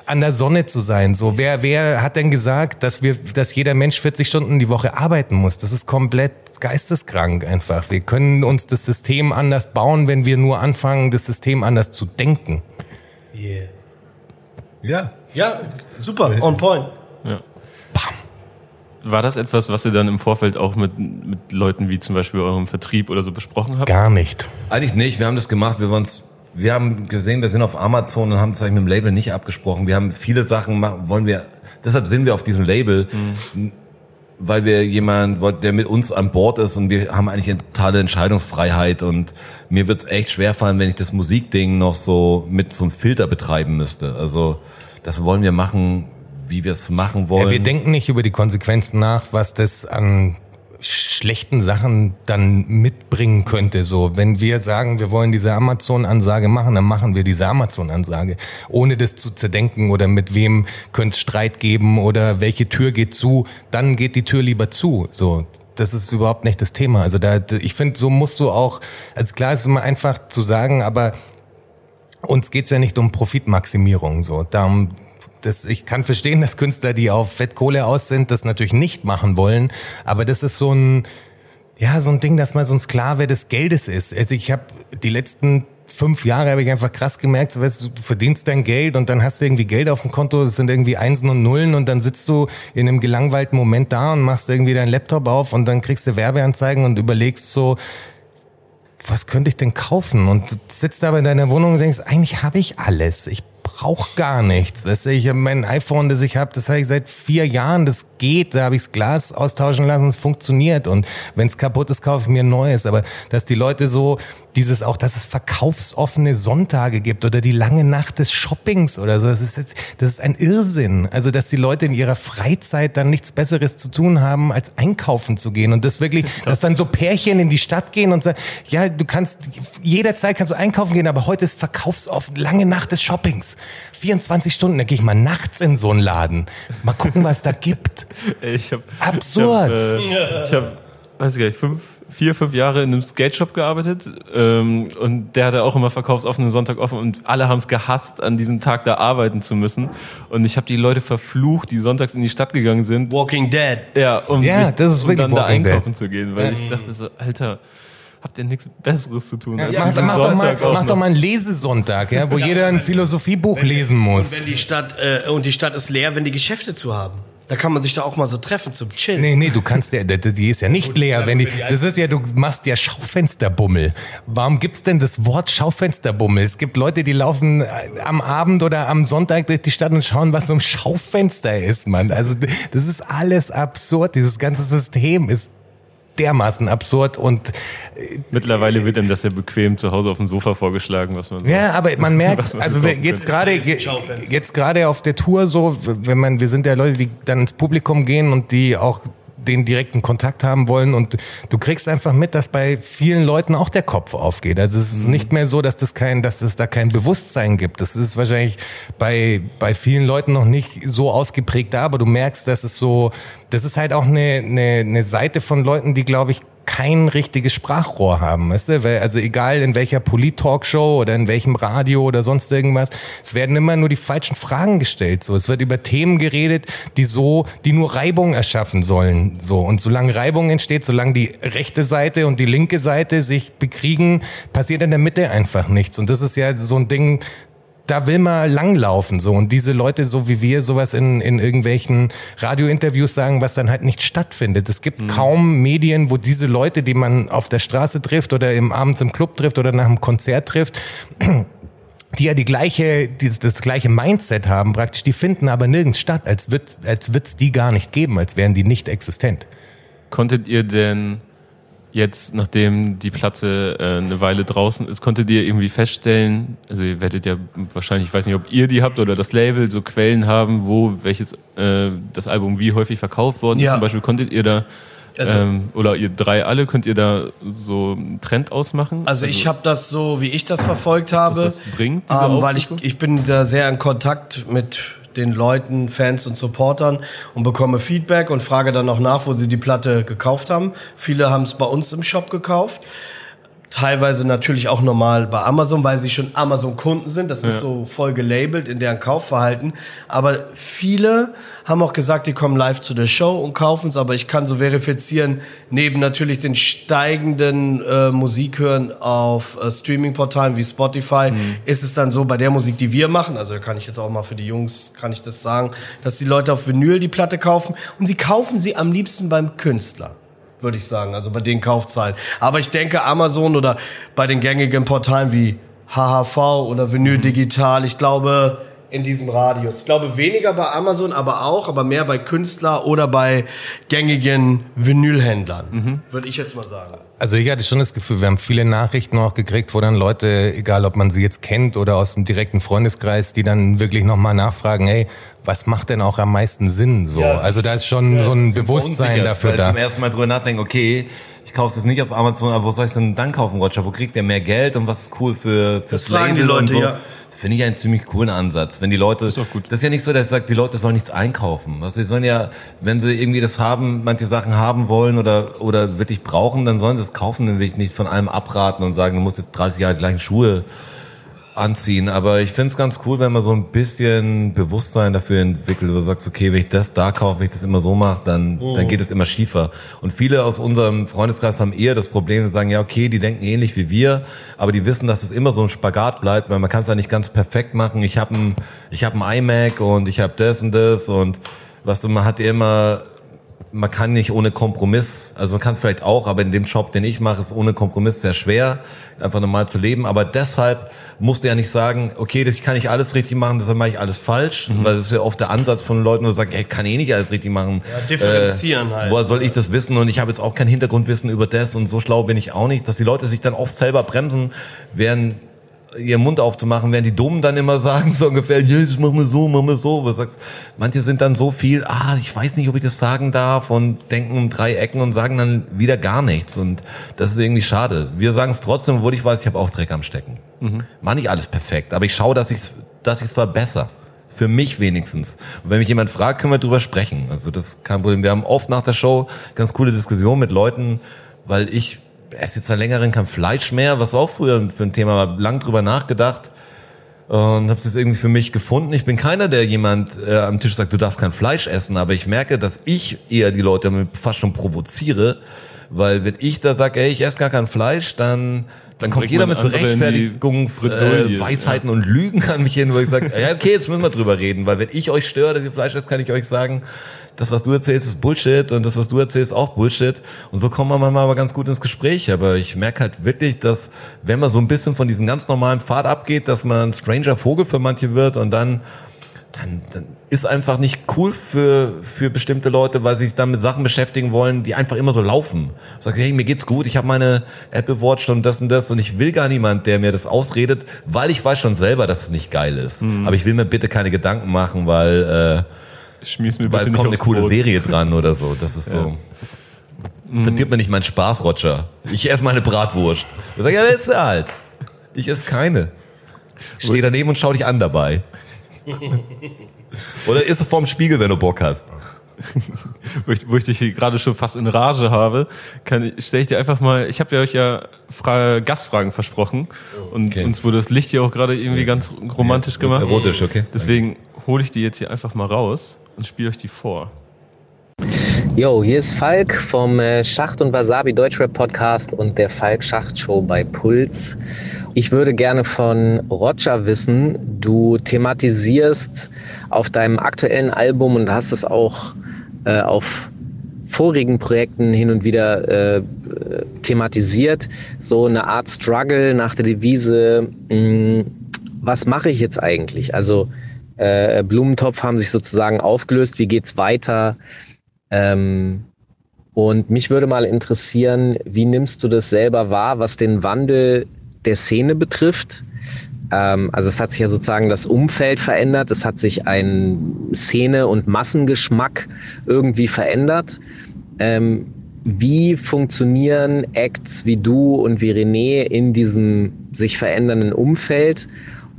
an der Sonne zu sein. So, wer, wer hat denn gesagt, dass wir, dass jeder Mensch 40 Stunden die Woche arbeiten muss? Das ist komplett geisteskrank einfach. Wir können uns das System anders bauen, wenn wir nur anfangen, das System anders zu denken. Yeah. Ja. Ja, super, on point. Ja. War das etwas, was ihr dann im Vorfeld auch mit, mit Leuten wie zum Beispiel eurem Vertrieb oder so besprochen habt? Gar nicht. Eigentlich nicht. Wir haben das gemacht. Wir, wir haben gesehen, wir sind auf Amazon und haben es eigentlich mit dem Label nicht abgesprochen. Wir haben viele Sachen, wollen wir, deshalb sind wir auf diesem Label. Mhm weil wir jemand, der mit uns an Bord ist und wir haben eigentlich eine totale Entscheidungsfreiheit und mir wird's echt schwer fallen, wenn ich das Musikding noch so mit so einem Filter betreiben müsste. Also das wollen wir machen, wie wir es machen wollen. Ja, wir denken nicht über die Konsequenzen nach, was das an schlechten Sachen dann mitbringen könnte. So, wenn wir sagen, wir wollen diese Amazon-Ansage machen, dann machen wir diese Amazon-Ansage, ohne das zu zerdenken oder mit wem könnte es Streit geben oder welche Tür geht zu, dann geht die Tür lieber zu. So, das ist überhaupt nicht das Thema. Also da, ich finde, so musst du auch, also klar ist immer einfach zu sagen, aber uns geht's ja nicht um Profitmaximierung. So, darum das, ich kann verstehen, dass Künstler, die auf Fettkohle aus sind, das natürlich nicht machen wollen. Aber das ist so ein, ja, so ein Ding, dass man so ein Sklave des Geldes ist. Also ich habe die letzten fünf Jahre habe ich einfach krass gemerkt, so, weißt, du verdienst dein Geld und dann hast du irgendwie Geld auf dem Konto, das sind irgendwie Einsen und Nullen und dann sitzt du in einem gelangweilten Moment da und machst irgendwie deinen Laptop auf und dann kriegst du Werbeanzeigen und überlegst so, was könnte ich denn kaufen? Und sitzt aber in deiner Wohnung und denkst, eigentlich habe ich alles. Ich brauche gar nichts. Weißt du, ich habe mein iPhone, das ich habe, das habe ich seit vier Jahren, das geht, da habe ich das Glas austauschen lassen, es funktioniert und wenn es kaputt ist, kaufe ich mir ein neues. Aber dass die Leute so dieses auch, dass es verkaufsoffene Sonntage gibt oder die lange Nacht des Shoppings oder so, das ist jetzt, das ist ein Irrsinn. Also, dass die Leute in ihrer Freizeit dann nichts Besseres zu tun haben, als einkaufen zu gehen und das wirklich, das dass dann so Pärchen in die Stadt gehen und sagen, ja, du kannst, jederzeit kannst du einkaufen gehen, aber heute ist verkaufsoffen, lange Nacht des Shoppings. 24 Stunden, da gehe ich mal nachts in so einen Laden. Mal gucken, was da gibt. Ich hab, Absurd. Ich habe, äh, ich hab, weiß ich gar nicht, fünf, vier, fünf Jahre in einem Skate-Shop gearbeitet ähm, und der hatte auch immer verkaufsoffenen Sonntag offen und alle haben es gehasst, an diesem Tag da arbeiten zu müssen. Und ich habe die Leute verflucht, die sonntags in die Stadt gegangen sind. Walking Dead. Ja, um, Ja, sich, das ist um dann da Walking Dead. einkaufen zu gehen, weil ich dachte so, Alter, habt ihr nichts Besseres zu tun? als mach, diesen mach, doch mal, mach doch mal einen Lesesonntag, ja, wo jeder ein Philosophiebuch lesen Und muss. wenn die Stadt äh, und die Stadt ist leer, wenn die Geschäfte zu haben. Da kann man sich da auch mal so treffen zum Chillen. Nee, nee, du kannst ja, die ist ja nicht leer, wenn die, das ist ja, du machst ja Schaufensterbummel. Warum gibt's denn das Wort Schaufensterbummel? Es gibt Leute, die laufen äh, am Abend oder am Sonntag durch die Stadt und schauen, was so ein Schaufenster ist, Mann. Also, das ist alles absurd. Dieses ganze System ist dermaßen absurd und Mittlerweile wird einem das ja bequem zu Hause auf dem Sofa vorgeschlagen, was man so Ja, aber man merkt, man also jetzt gerade jetzt gerade auf der Tour so, wenn man wir sind ja Leute, die dann ins Publikum gehen und die auch den direkten Kontakt haben wollen und du kriegst einfach mit, dass bei vielen Leuten auch der Kopf aufgeht. Also es ist Mhm. nicht mehr so, dass das kein, dass es da kein Bewusstsein gibt. Das ist wahrscheinlich bei bei vielen Leuten noch nicht so ausgeprägt da, aber du merkst, dass es so, das ist halt auch eine eine, eine Seite von Leuten, die glaube ich kein richtiges Sprachrohr haben, weißt du? Weil, also egal in welcher Polit-Talkshow oder in welchem Radio oder sonst irgendwas, es werden immer nur die falschen Fragen gestellt. So, es wird über Themen geredet, die so, die nur Reibung erschaffen sollen. So und solange Reibung entsteht, solange die rechte Seite und die linke Seite sich bekriegen, passiert in der Mitte einfach nichts. Und das ist ja so ein Ding, da will man langlaufen so und diese Leute so wie wir sowas in, in irgendwelchen Radiointerviews sagen, was dann halt nicht stattfindet. Es gibt kaum Medien, wo diese Leute, die man auf der Straße trifft oder im abends im Club trifft oder nach einem Konzert trifft, die ja die gleiche, die, das gleiche Mindset haben praktisch, die finden aber nirgends statt, als wird als wird's die gar nicht geben, als wären die nicht existent. Konntet ihr denn jetzt, nachdem die Platte äh, eine Weile draußen ist, konntet ihr irgendwie feststellen, also ihr werdet ja wahrscheinlich, ich weiß nicht, ob ihr die habt oder das Label, so Quellen haben, wo welches äh, das Album wie häufig verkauft worden ist. Ja. Zum Beispiel konntet ihr da Also- ähm, oder ihr drei alle, könnt ihr da so einen Trend ausmachen? Also ich habe das so, wie ich das verfolgt habe, was bringt, ähm, weil ich, ich bin da sehr in Kontakt mit den Leuten, Fans und Supportern und bekomme Feedback und frage dann auch nach, wo sie die Platte gekauft haben. Viele haben es bei uns im Shop gekauft. Teilweise natürlich auch normal bei Amazon, weil sie schon Amazon-Kunden sind. Das ist so voll gelabelt in deren Kaufverhalten. Aber viele haben auch gesagt, die kommen live zu der Show und kaufen es. Aber ich kann so verifizieren, neben natürlich den steigenden äh, Musikhören auf äh, Streaming-Portalen wie Spotify, ist es dann so bei der Musik, die wir machen, also da kann ich jetzt auch mal für die Jungs, kann ich das sagen, dass die Leute auf Vinyl die Platte kaufen und sie kaufen sie am liebsten beim Künstler würde ich sagen, also bei den Kaufzahlen. Aber ich denke, Amazon oder bei den gängigen Portalen wie HHV oder Vinyl Digital, ich glaube in diesem Radius. Ich glaube weniger bei Amazon, aber auch, aber mehr bei Künstler oder bei gängigen Vinylhändlern, würde ich jetzt mal sagen. Also ich hatte schon das Gefühl, wir haben viele Nachrichten auch gekriegt, wo dann Leute, egal ob man sie jetzt kennt oder aus dem direkten Freundeskreis, die dann wirklich nochmal nachfragen, hey, was macht denn auch am meisten Sinn? So, Ja. also da ist schon so ein Bewusstsein dafür weil da. Zum ersten Mal drüber nachdenken, okay, ich kaufe es nicht auf Amazon, aber wo soll ich es denn dann kaufen, Roger? Wo kriegt der mehr Geld und was ist cool für fürs fragen die Label und Leute, so? ja. Finde ich einen ziemlich coolen Ansatz. Wenn die Leute, das ist, ja nicht so, dass ich sage, die Leute sollen nichts einkaufen. Was sie sollen ja, wenn sie irgendwie das haben, manche Sachen haben wollen oder oder wirklich brauchen, dann sollen sie es kaufen. Dann will ich nicht von allem abraten und sagen, du musst jetzt 30 Jahre die gleichen Schuhe anziehen. Aber ich finde es ganz cool, wenn man so ein bisschen Bewusstsein dafür entwickelt, wo du sagst, okay, wenn ich das da kaufe, wenn ich das immer so mache, dann, dann geht es immer schiefer. Und viele aus unserem Freundeskreis haben eher das Problem, die sagen, ja, okay, die denken ähnlich wie wir, aber die wissen, dass es immer so ein Spagat bleibt, weil man kann es ja nicht ganz perfekt machen. Ich habe ein, ich habe ein iMac und ich habe das und das und was du, man hat ja immer man kann nicht ohne Kompromiss, also man kann es vielleicht auch, aber in dem Job, den ich mache, ist ohne Kompromiss sehr schwer, einfach normal zu leben. Aber deshalb musst du ja nicht sagen, okay, das kann ich alles richtig machen, deshalb mache ich alles falsch, mhm. weil das ist ja oft der Ansatz von Leuten, die sagen, ey, kann eh nicht alles richtig machen. Ja, differenzieren äh, halt. Woher soll ich das wissen? Und ich habe jetzt auch kein Hintergrundwissen über das und so schlau bin ich auch nicht, dass die Leute sich dann oft selber bremsen, während ihren Mund aufzumachen, während die Dummen dann immer sagen, so ungefähr, ja, das machen wir so, machen wir so. Was sagst, manche sind dann so viel, ah, ich weiß nicht, ob ich das sagen darf und denken um drei Ecken und sagen dann wieder gar nichts. Und das ist irgendwie schade. Wir sagen es trotzdem, obwohl ich weiß, ich habe auch Dreck am Stecken. Mhm. Mach nicht alles perfekt, aber ich schaue, dass ich es dass ich's verbessere. Für mich wenigstens. Und wenn mich jemand fragt, können wir drüber sprechen. Also das ist kein Problem. Wir haben oft nach der Show ganz coole Diskussionen mit Leuten, weil ich esse jetzt seit längerem kein Fleisch mehr, was auch früher für ein Thema war, lang drüber nachgedacht und habe es irgendwie für mich gefunden. Ich bin keiner, der jemand äh, am Tisch sagt, du darfst kein Fleisch essen, aber ich merke, dass ich eher die Leute fast schon provoziere, weil wenn ich da sage, ey, ich esse gar kein Fleisch, dann dann kommt jeder mit so Rechtfertigungsweisheiten äh, ja. und Lügen an mich hin, wo ich sage, ja, okay, jetzt müssen wir drüber reden, weil wenn ich euch störe, dass ihr Fleisch esst, kann ich euch sagen, das, was du erzählst, ist Bullshit und das, was du erzählst, auch Bullshit. Und so kommen wir manchmal aber ganz gut ins Gespräch. Aber ich merke halt wirklich, dass wenn man so ein bisschen von diesem ganz normalen Pfad abgeht, dass man ein stranger Vogel für manche wird und dann dann, dann ist einfach nicht cool für, für bestimmte Leute, weil sie sich dann mit Sachen beschäftigen wollen, die einfach immer so laufen. Sag, hey, mir geht's gut, ich habe meine Apple Watch und das und das und ich will gar niemand, der mir das ausredet, weil ich weiß schon selber, dass es nicht geil ist. Mhm. Aber ich will mir bitte keine Gedanken machen, weil äh, Schmier's mir weil es kommt eine coole Brot. Serie dran oder so. Das ist ja. so. Mhm. Verdirbt mir nicht meinen Spaß, Roger. Ich esse meine Bratwurst. Ich sag, ja, das ist halt. Ich esse keine. Ich stehe daneben und schau dich an dabei. Oder ist es vorm Spiegel, wenn du Bock hast? wo, ich, wo ich dich gerade schon fast in Rage habe, kann, stelle ich dir einfach mal, ich habe ja euch ja Fra Gastfragen versprochen und okay. uns wurde das Licht hier auch gerade irgendwie ganz romantisch ja, gemacht. Erotisch, okay. Deswegen hole ich die jetzt hier einfach mal raus und spiele euch die vor. Jo, hier ist Falk vom äh, Schacht und Wasabi Deutschrap Podcast und der Falk Schacht Show bei Puls. Ich würde gerne von Roger wissen, du thematisierst auf deinem aktuellen Album und hast es auch äh, auf vorigen Projekten hin und wieder äh, thematisiert, so eine Art Struggle nach der Devise, mh, hm, was mache ich jetzt eigentlich? Also äh, Blumentopf haben sich sozusagen aufgelöst, wie geht's weiter? Ähm, und mich würde mal interessieren, wie nimmst du das selber wahr, was den Wandel der Szene betrifft? Ähm, also es hat sich ja sozusagen das Umfeld verändert, es hat sich ein Szene- und Massengeschmack irgendwie verändert. Ähm, wie funktionieren Acts wie du und wie René in diesem sich verändernden Umfeld?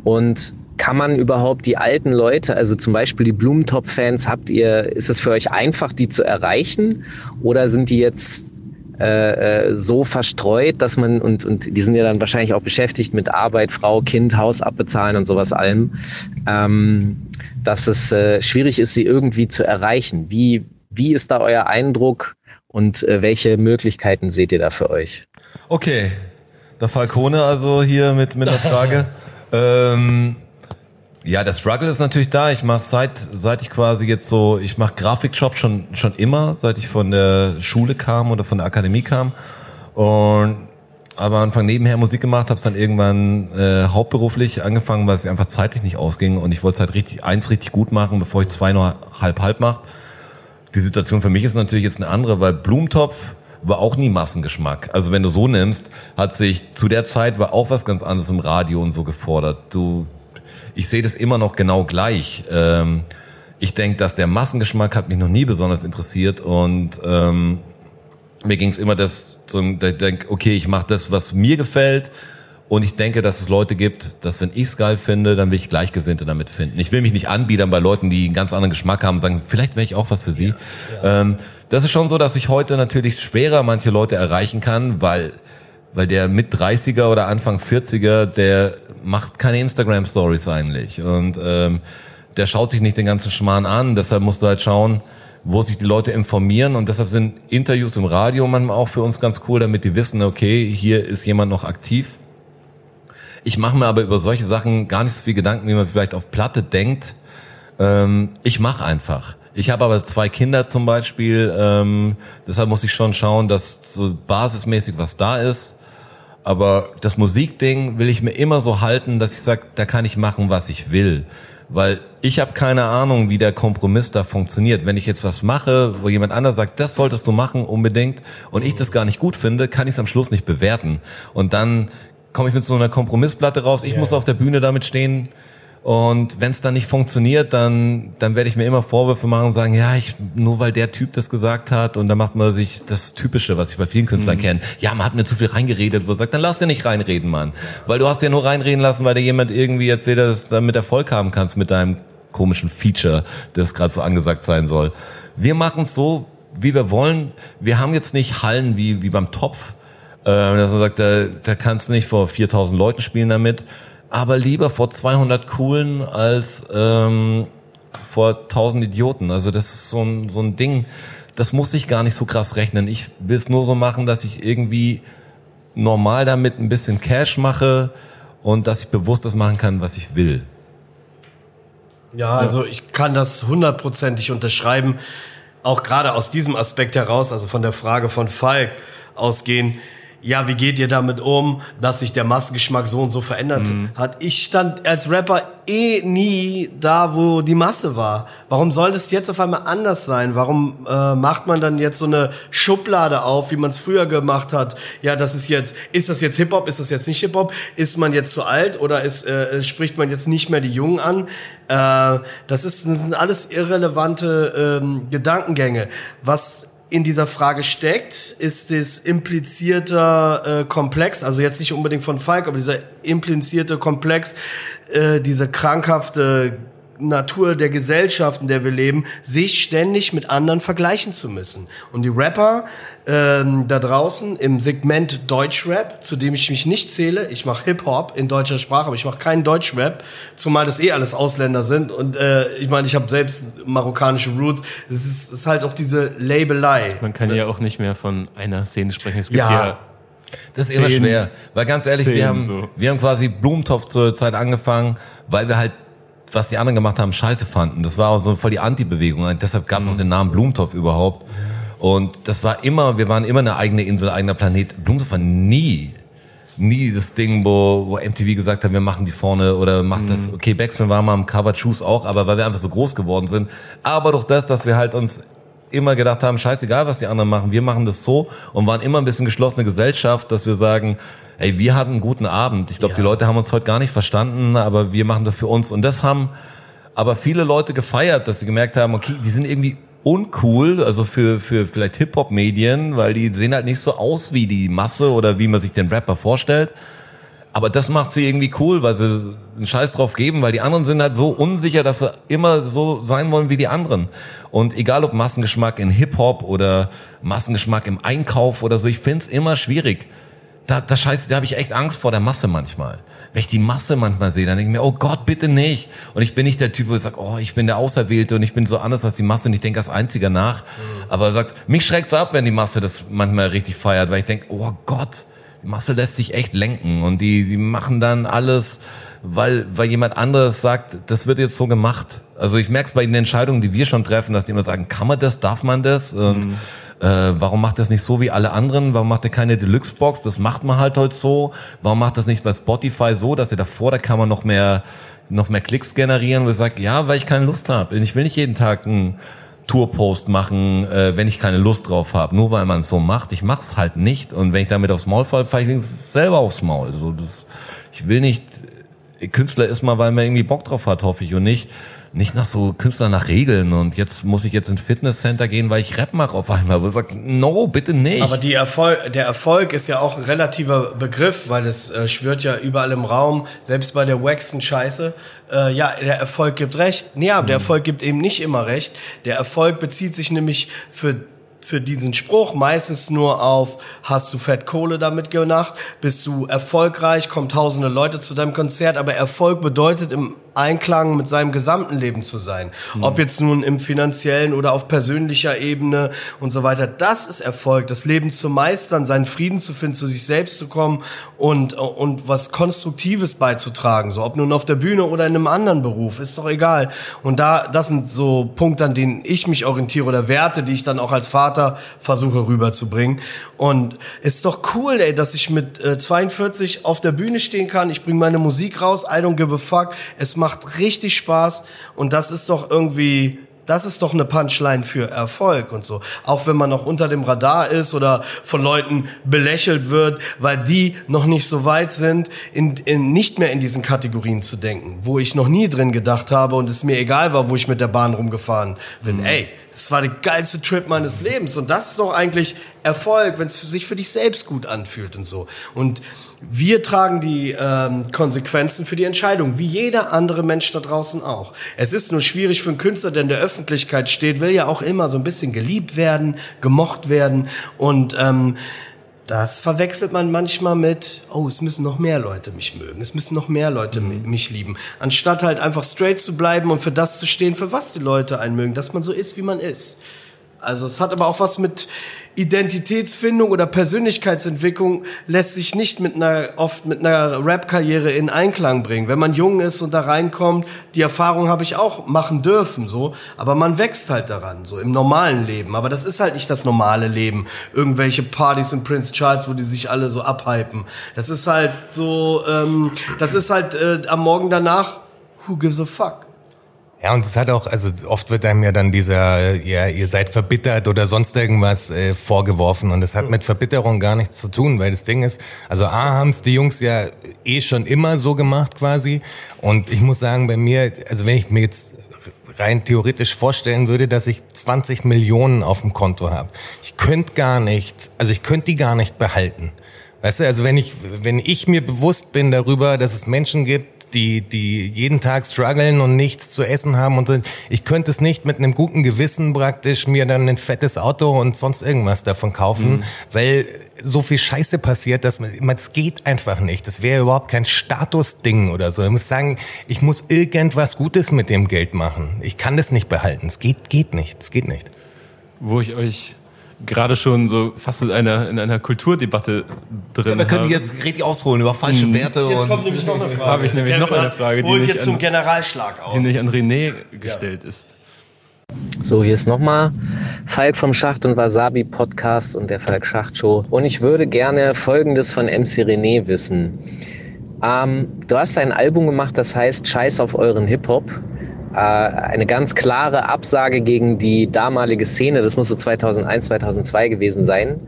Und kann man überhaupt die alten Leute, also zum Beispiel die Blumentop-Fans, habt ihr, ist es für euch einfach, die zu erreichen? Oder sind die jetzt äh, äh, so verstreut, dass man, und, und die sind ja dann wahrscheinlich auch beschäftigt mit Arbeit, Frau, Kind, Haus abbezahlen und sowas allem, ähm, dass es äh, schwierig ist, sie irgendwie zu erreichen. Wie, wie ist da euer Eindruck und äh, welche Möglichkeiten seht ihr da für euch? Okay, der Falcone also hier mit, mit der Frage. ähm, ja, der Struggle ist natürlich da. Ich mache seit seit ich quasi jetzt so, ich mache Grafikjob schon schon immer, seit ich von der Schule kam oder von der Akademie kam und aber Anfang nebenher Musik gemacht, habe es dann irgendwann äh, hauptberuflich angefangen, weil es einfach zeitlich nicht ausging und ich wollte es halt richtig eins richtig gut machen, bevor ich zwei nur halb halb mache. Die Situation für mich ist natürlich jetzt eine andere, weil Blumentopf war auch nie Massengeschmack. Also wenn du so nimmst, hat sich zu der Zeit war auch was ganz anderes im Radio und so gefordert. Du ich sehe das immer noch genau gleich. Ähm, ich denke, dass der Massengeschmack hat mich noch nie besonders interessiert und ähm, mir ging es immer das, so, ich denk, okay, ich mache das, was mir gefällt und ich denke, dass es Leute gibt, dass wenn ich es geil finde, dann will ich Gleichgesinnte damit finden. Ich will mich nicht anbiedern bei Leuten, die einen ganz anderen Geschmack haben und sagen, vielleicht wäre ich auch was für sie. Ja, ja. Ähm, das ist schon so, dass ich heute natürlich schwerer manche Leute erreichen kann, weil weil der mit 30er oder Anfang 40er, der macht keine Instagram Stories eigentlich und ähm, der schaut sich nicht den ganzen Schmarrn an. Deshalb musst du halt schauen, wo sich die Leute informieren und deshalb sind Interviews im Radio manchmal auch für uns ganz cool, damit die wissen, okay, hier ist jemand noch aktiv. Ich mache mir aber über solche Sachen gar nicht so viel Gedanken, wie man vielleicht auf Platte denkt. Ähm, ich mache einfach Ich habe aber zwei Kinder zum Beispiel, ähm, deshalb muss ich schon schauen, dass so basismäßig was da ist. Aber das Musikding will ich mir immer so halten, dass ich sage, da kann ich machen, was ich will. Weil ich habe keine Ahnung, wie der Kompromiss da funktioniert. Wenn ich jetzt was mache, wo jemand anders sagt, das solltest du machen unbedingt, und ich das gar nicht gut finde, kann ich es am Schluss nicht bewerten. Und dann komme ich mit so einer Kompromissplatte raus. Ich yeah. muss auf der Bühne damit stehen, und wenn es dann nicht funktioniert, dann, dann werde ich mir immer Vorwürfe machen und sagen, ja, ich, nur weil der Typ das gesagt hat und dann macht man sich das Typische, was ich bei vielen Künstlern mhm. kenne. Ja, man hat mir zu viel reingeredet, wo man sagt, dann lass dir nicht reinreden, Mann. Weil du hast ja nur reinreden lassen, weil dir jemand irgendwie erzählt, dass du damit Erfolg haben kannst mit deinem komischen Feature, das gerade so angesagt sein soll. Wir machen es so, wie wir wollen. Wir haben jetzt nicht Hallen wie, wie beim Topf, äh, dass man sagt, da, da kannst du nicht vor 4000 Leuten spielen damit aber lieber vor 200 Coolen als ähm, vor 1000 Idioten. Also das ist so ein, so ein Ding, das muss ich gar nicht so krass rechnen. Ich will es nur so machen, dass ich irgendwie normal damit ein bisschen Cash mache und dass ich bewusst das machen kann, was ich will. Ja, also ich kann das hundertprozentig unterschreiben, auch gerade aus diesem Aspekt heraus, also von der Frage von Falk ausgehen ja, wie geht ihr damit um, dass sich der Massengeschmack so und so verändert mhm. hat? Ich stand als Rapper eh nie da, wo die Masse war. Warum soll das jetzt auf einmal anders sein? Warum äh, macht man dann jetzt so eine Schublade auf, wie man es früher gemacht hat? Ja, das ist jetzt, ist das jetzt Hip-Hop, ist das jetzt nicht Hip-Hop? Ist man jetzt zu alt oder ist, äh, spricht man jetzt nicht mehr die Jungen an? Äh, das, ist, das sind alles irrelevante ähm, Gedankengänge. Was in dieser Frage steckt, ist das implizierte äh, Komplex, also jetzt nicht unbedingt von Falk, aber dieser implizierte Komplex, äh, diese krankhafte Natur der Gesellschaft, in der wir leben, sich ständig mit anderen vergleichen zu müssen. Und die Rapper ähm, da draußen im Segment Deutschrap, zu dem ich mich nicht zähle, ich mache Hip-Hop in deutscher Sprache, aber ich mache keinen Deutschrap, zumal das eh alles Ausländer sind. Und äh, ich meine, ich habe selbst marokkanische Roots. Es ist, ist, halt auch diese Labelei. Man kann ja auch nicht mehr von einer Szene sprechen. Es gibt ja, ja das ist immer schwer, weil ganz ehrlich, wir haben, so. wir haben quasi Blumentopf zur Zeit angefangen, weil wir halt was die anderen gemacht haben, scheiße fanden. Das war auch so voll die Anti-Bewegung. Deshalb gab es mhm. auch den Namen Blumentopf überhaupt. Und das war immer, wir waren immer eine eigene Insel, eigener Planet. Blumentopf war nie, nie das Ding, wo, wo MTV gesagt hat, wir machen die vorne oder macht mhm. das. Okay, Backspin war mal am Cover Choose auch, aber weil wir einfach so groß geworden sind. Aber durch das, dass wir halt uns immer gedacht haben, scheißegal, was die anderen machen, wir machen das so und waren immer ein bisschen geschlossene Gesellschaft, dass wir sagen, ey, wir hatten einen guten Abend. Ich glaube, ja. die Leute haben uns heute gar nicht verstanden, aber wir machen das für uns. Und das haben aber viele Leute gefeiert, dass sie gemerkt haben, okay, die sind irgendwie uncool, also für, für vielleicht Hip-Hop-Medien, weil die sehen halt nicht so aus wie die Masse oder wie man sich den Rapper vorstellt. Aber das macht sie irgendwie cool, weil sie einen Scheiß drauf geben, weil die anderen sind halt so unsicher, dass sie immer so sein wollen wie die anderen. Und egal ob Massengeschmack in Hip-Hop oder Massengeschmack im Einkauf oder so, ich find's immer schwierig da, da scheiße, da habe ich echt Angst vor der Masse manchmal. Wenn ich die Masse manchmal sehe, dann denke ich mir, oh Gott, bitte nicht. Und ich bin nicht der Typ, wo ich sage, oh, ich bin der Auserwählte und ich bin so anders als die Masse und ich denke als einziger nach. Mhm. Aber sagt, mich schreckt's ab, wenn die Masse das manchmal richtig feiert, weil ich denke, oh Gott, die Masse lässt sich echt lenken und die, die machen dann alles, weil, weil jemand anderes sagt, das wird jetzt so gemacht. Also ich merke es bei den Entscheidungen, die wir schon treffen, dass die immer sagen, kann man das, darf man das? Und mhm äh, warum macht das nicht so wie alle anderen? Warum macht er keine Deluxe-Box? Das macht man halt heute so. Warum macht das nicht bei Spotify so, dass ihr davor, da kann man noch mehr, noch mehr Klicks generieren, wo ihr sagt, ja, weil ich keine Lust habe. Ich will nicht jeden Tag einen Tourpost machen, äh, wenn ich keine Lust drauf habe. Nur weil man es so macht. Ich mach's halt nicht. Und wenn ich damit aufs Maul falle, falle ich selber aufs Maul. Also das, ich will nicht Künstler ist mal, weil man irgendwie Bock drauf hat, hoffe ich, und nicht nicht nach so Künstlern nach Regeln und jetzt muss ich jetzt ins Fitnesscenter gehen, weil ich Rap mache auf einmal. Wo ich sage, no, bitte nicht. Aber die Erfolg, der Erfolg ist ja auch ein relativer Begriff, weil es äh, schwört ja überall im Raum, selbst bei der waxen Scheiße. Äh, ja, der Erfolg gibt recht. Nee, aber mhm. der Erfolg gibt eben nicht immer recht. Der Erfolg bezieht sich nämlich für für diesen Spruch meistens nur auf, hast du fett Kohle damit gemacht, bist du erfolgreich, kommen tausende Leute zu deinem Konzert, aber Erfolg bedeutet im Einklang mit seinem gesamten Leben zu sein. Mhm. Ob jetzt nun im finanziellen oder auf persönlicher Ebene und so weiter. Das ist Erfolg, das Leben zu meistern, seinen Frieden zu finden, zu sich selbst zu kommen und, und was Konstruktives beizutragen. So, ob nun auf der Bühne oder in einem anderen Beruf, ist doch egal. Und da, das sind so Punkte, an denen ich mich orientiere oder Werte, die ich dann auch als Vater versuche rüberzubringen. Und ist doch cool, ey, dass ich mit äh, 42 auf der Bühne stehen kann. Ich bringe meine Musik raus. I don't give a fuck. Es macht richtig Spaß. Und das ist doch irgendwie das ist doch eine Punchline für Erfolg und so. Auch wenn man noch unter dem Radar ist oder von Leuten belächelt wird, weil die noch nicht so weit sind, in, in, nicht mehr in diesen Kategorien zu denken, wo ich noch nie drin gedacht habe und es mir egal war, wo ich mit der Bahn rumgefahren bin. Mhm. Ey, das war der geilste Trip meines Lebens und das ist doch eigentlich Erfolg, wenn es sich für dich selbst gut anfühlt und so. Und wir tragen die ähm, Konsequenzen für die Entscheidung, wie jeder andere Mensch da draußen auch. Es ist nur schwierig für einen Künstler, der in der Öffentlichkeit steht, will ja auch immer so ein bisschen geliebt werden, gemocht werden und ähm, das verwechselt man manchmal mit, oh, es müssen noch mehr Leute mich mögen, es müssen noch mehr Leute mhm. mich lieben. Anstatt halt einfach straight zu bleiben und für das zu stehen, für was die Leute einen mögen, dass man so ist, wie man ist. Also es hat aber auch was mit Identitätsfindung oder Persönlichkeitsentwicklung lässt sich nicht mit einer, oft mit einer Rap-Karriere in Einklang bringen. Wenn man jung ist und da reinkommt, die Erfahrung habe ich auch machen dürfen, so. Aber man wächst halt daran, so im normalen Leben. Aber das ist halt nicht das normale Leben. Irgendwelche Partys in Prince Charles, wo die sich alle so abhypen. Das ist halt so, ähm, das ist halt äh, am Morgen danach, who gives a fuck? Ja, und es hat auch, also oft wird einem ja dann dieser, ja, ihr seid verbittert oder sonst irgendwas äh, vorgeworfen. Und es hat mit Verbitterung gar nichts zu tun, weil das Ding ist, also A haben es die Jungs ja eh schon immer so gemacht quasi. Und ich muss sagen, bei mir, also wenn ich mir jetzt rein theoretisch vorstellen würde, dass ich 20 Millionen auf dem Konto habe, ich könnte gar nichts, also ich könnte die gar nicht behalten. Weißt du, also wenn ich, wenn ich mir bewusst bin darüber, dass es Menschen gibt, die, die jeden Tag strugglen und nichts zu essen haben. Und ich könnte es nicht mit einem guten Gewissen praktisch mir dann ein fettes Auto und sonst irgendwas davon kaufen, mhm. weil so viel Scheiße passiert, dass man, es geht einfach nicht. Das wäre überhaupt kein Statusding oder so. Ich muss sagen, ich muss irgendwas Gutes mit dem Geld machen. Ich kann das nicht behalten. Es geht, geht nicht. Es geht nicht. Wo ich euch gerade schon so fast in einer, in einer Kulturdebatte drin. Ja, wir können jetzt richtig ausholen über falsche hm. Werte. Jetzt kommt nämlich noch eine Frage. Habe ich nämlich noch eine Frage, die nicht, zum an, Generalschlag aus. die nicht an René gestellt ja. ist. So, hier ist nochmal Falk vom Schacht und Wasabi Podcast und der Falk Schacht Show. Und ich würde gerne Folgendes von MC René wissen. Ähm, du hast ein Album gemacht, das heißt Scheiß auf euren Hip-Hop. Äh, eine ganz klare Absage gegen die damalige Szene. Das muss so 2001, 2002 gewesen sein.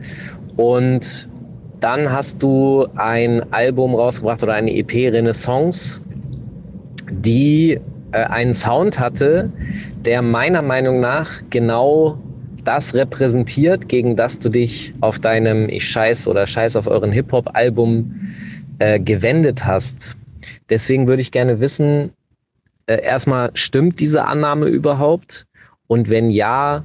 Und dann hast du ein Album rausgebracht oder eine EP Renaissance, die äh, einen Sound hatte, der meiner Meinung nach genau das repräsentiert, gegen das du dich auf deinem Ich scheiß oder scheiß auf euren Hip-Hop-Album äh, gewendet hast. Deswegen würde ich gerne wissen, äh, erstmal, stimmt diese Annahme überhaupt? Und wenn ja,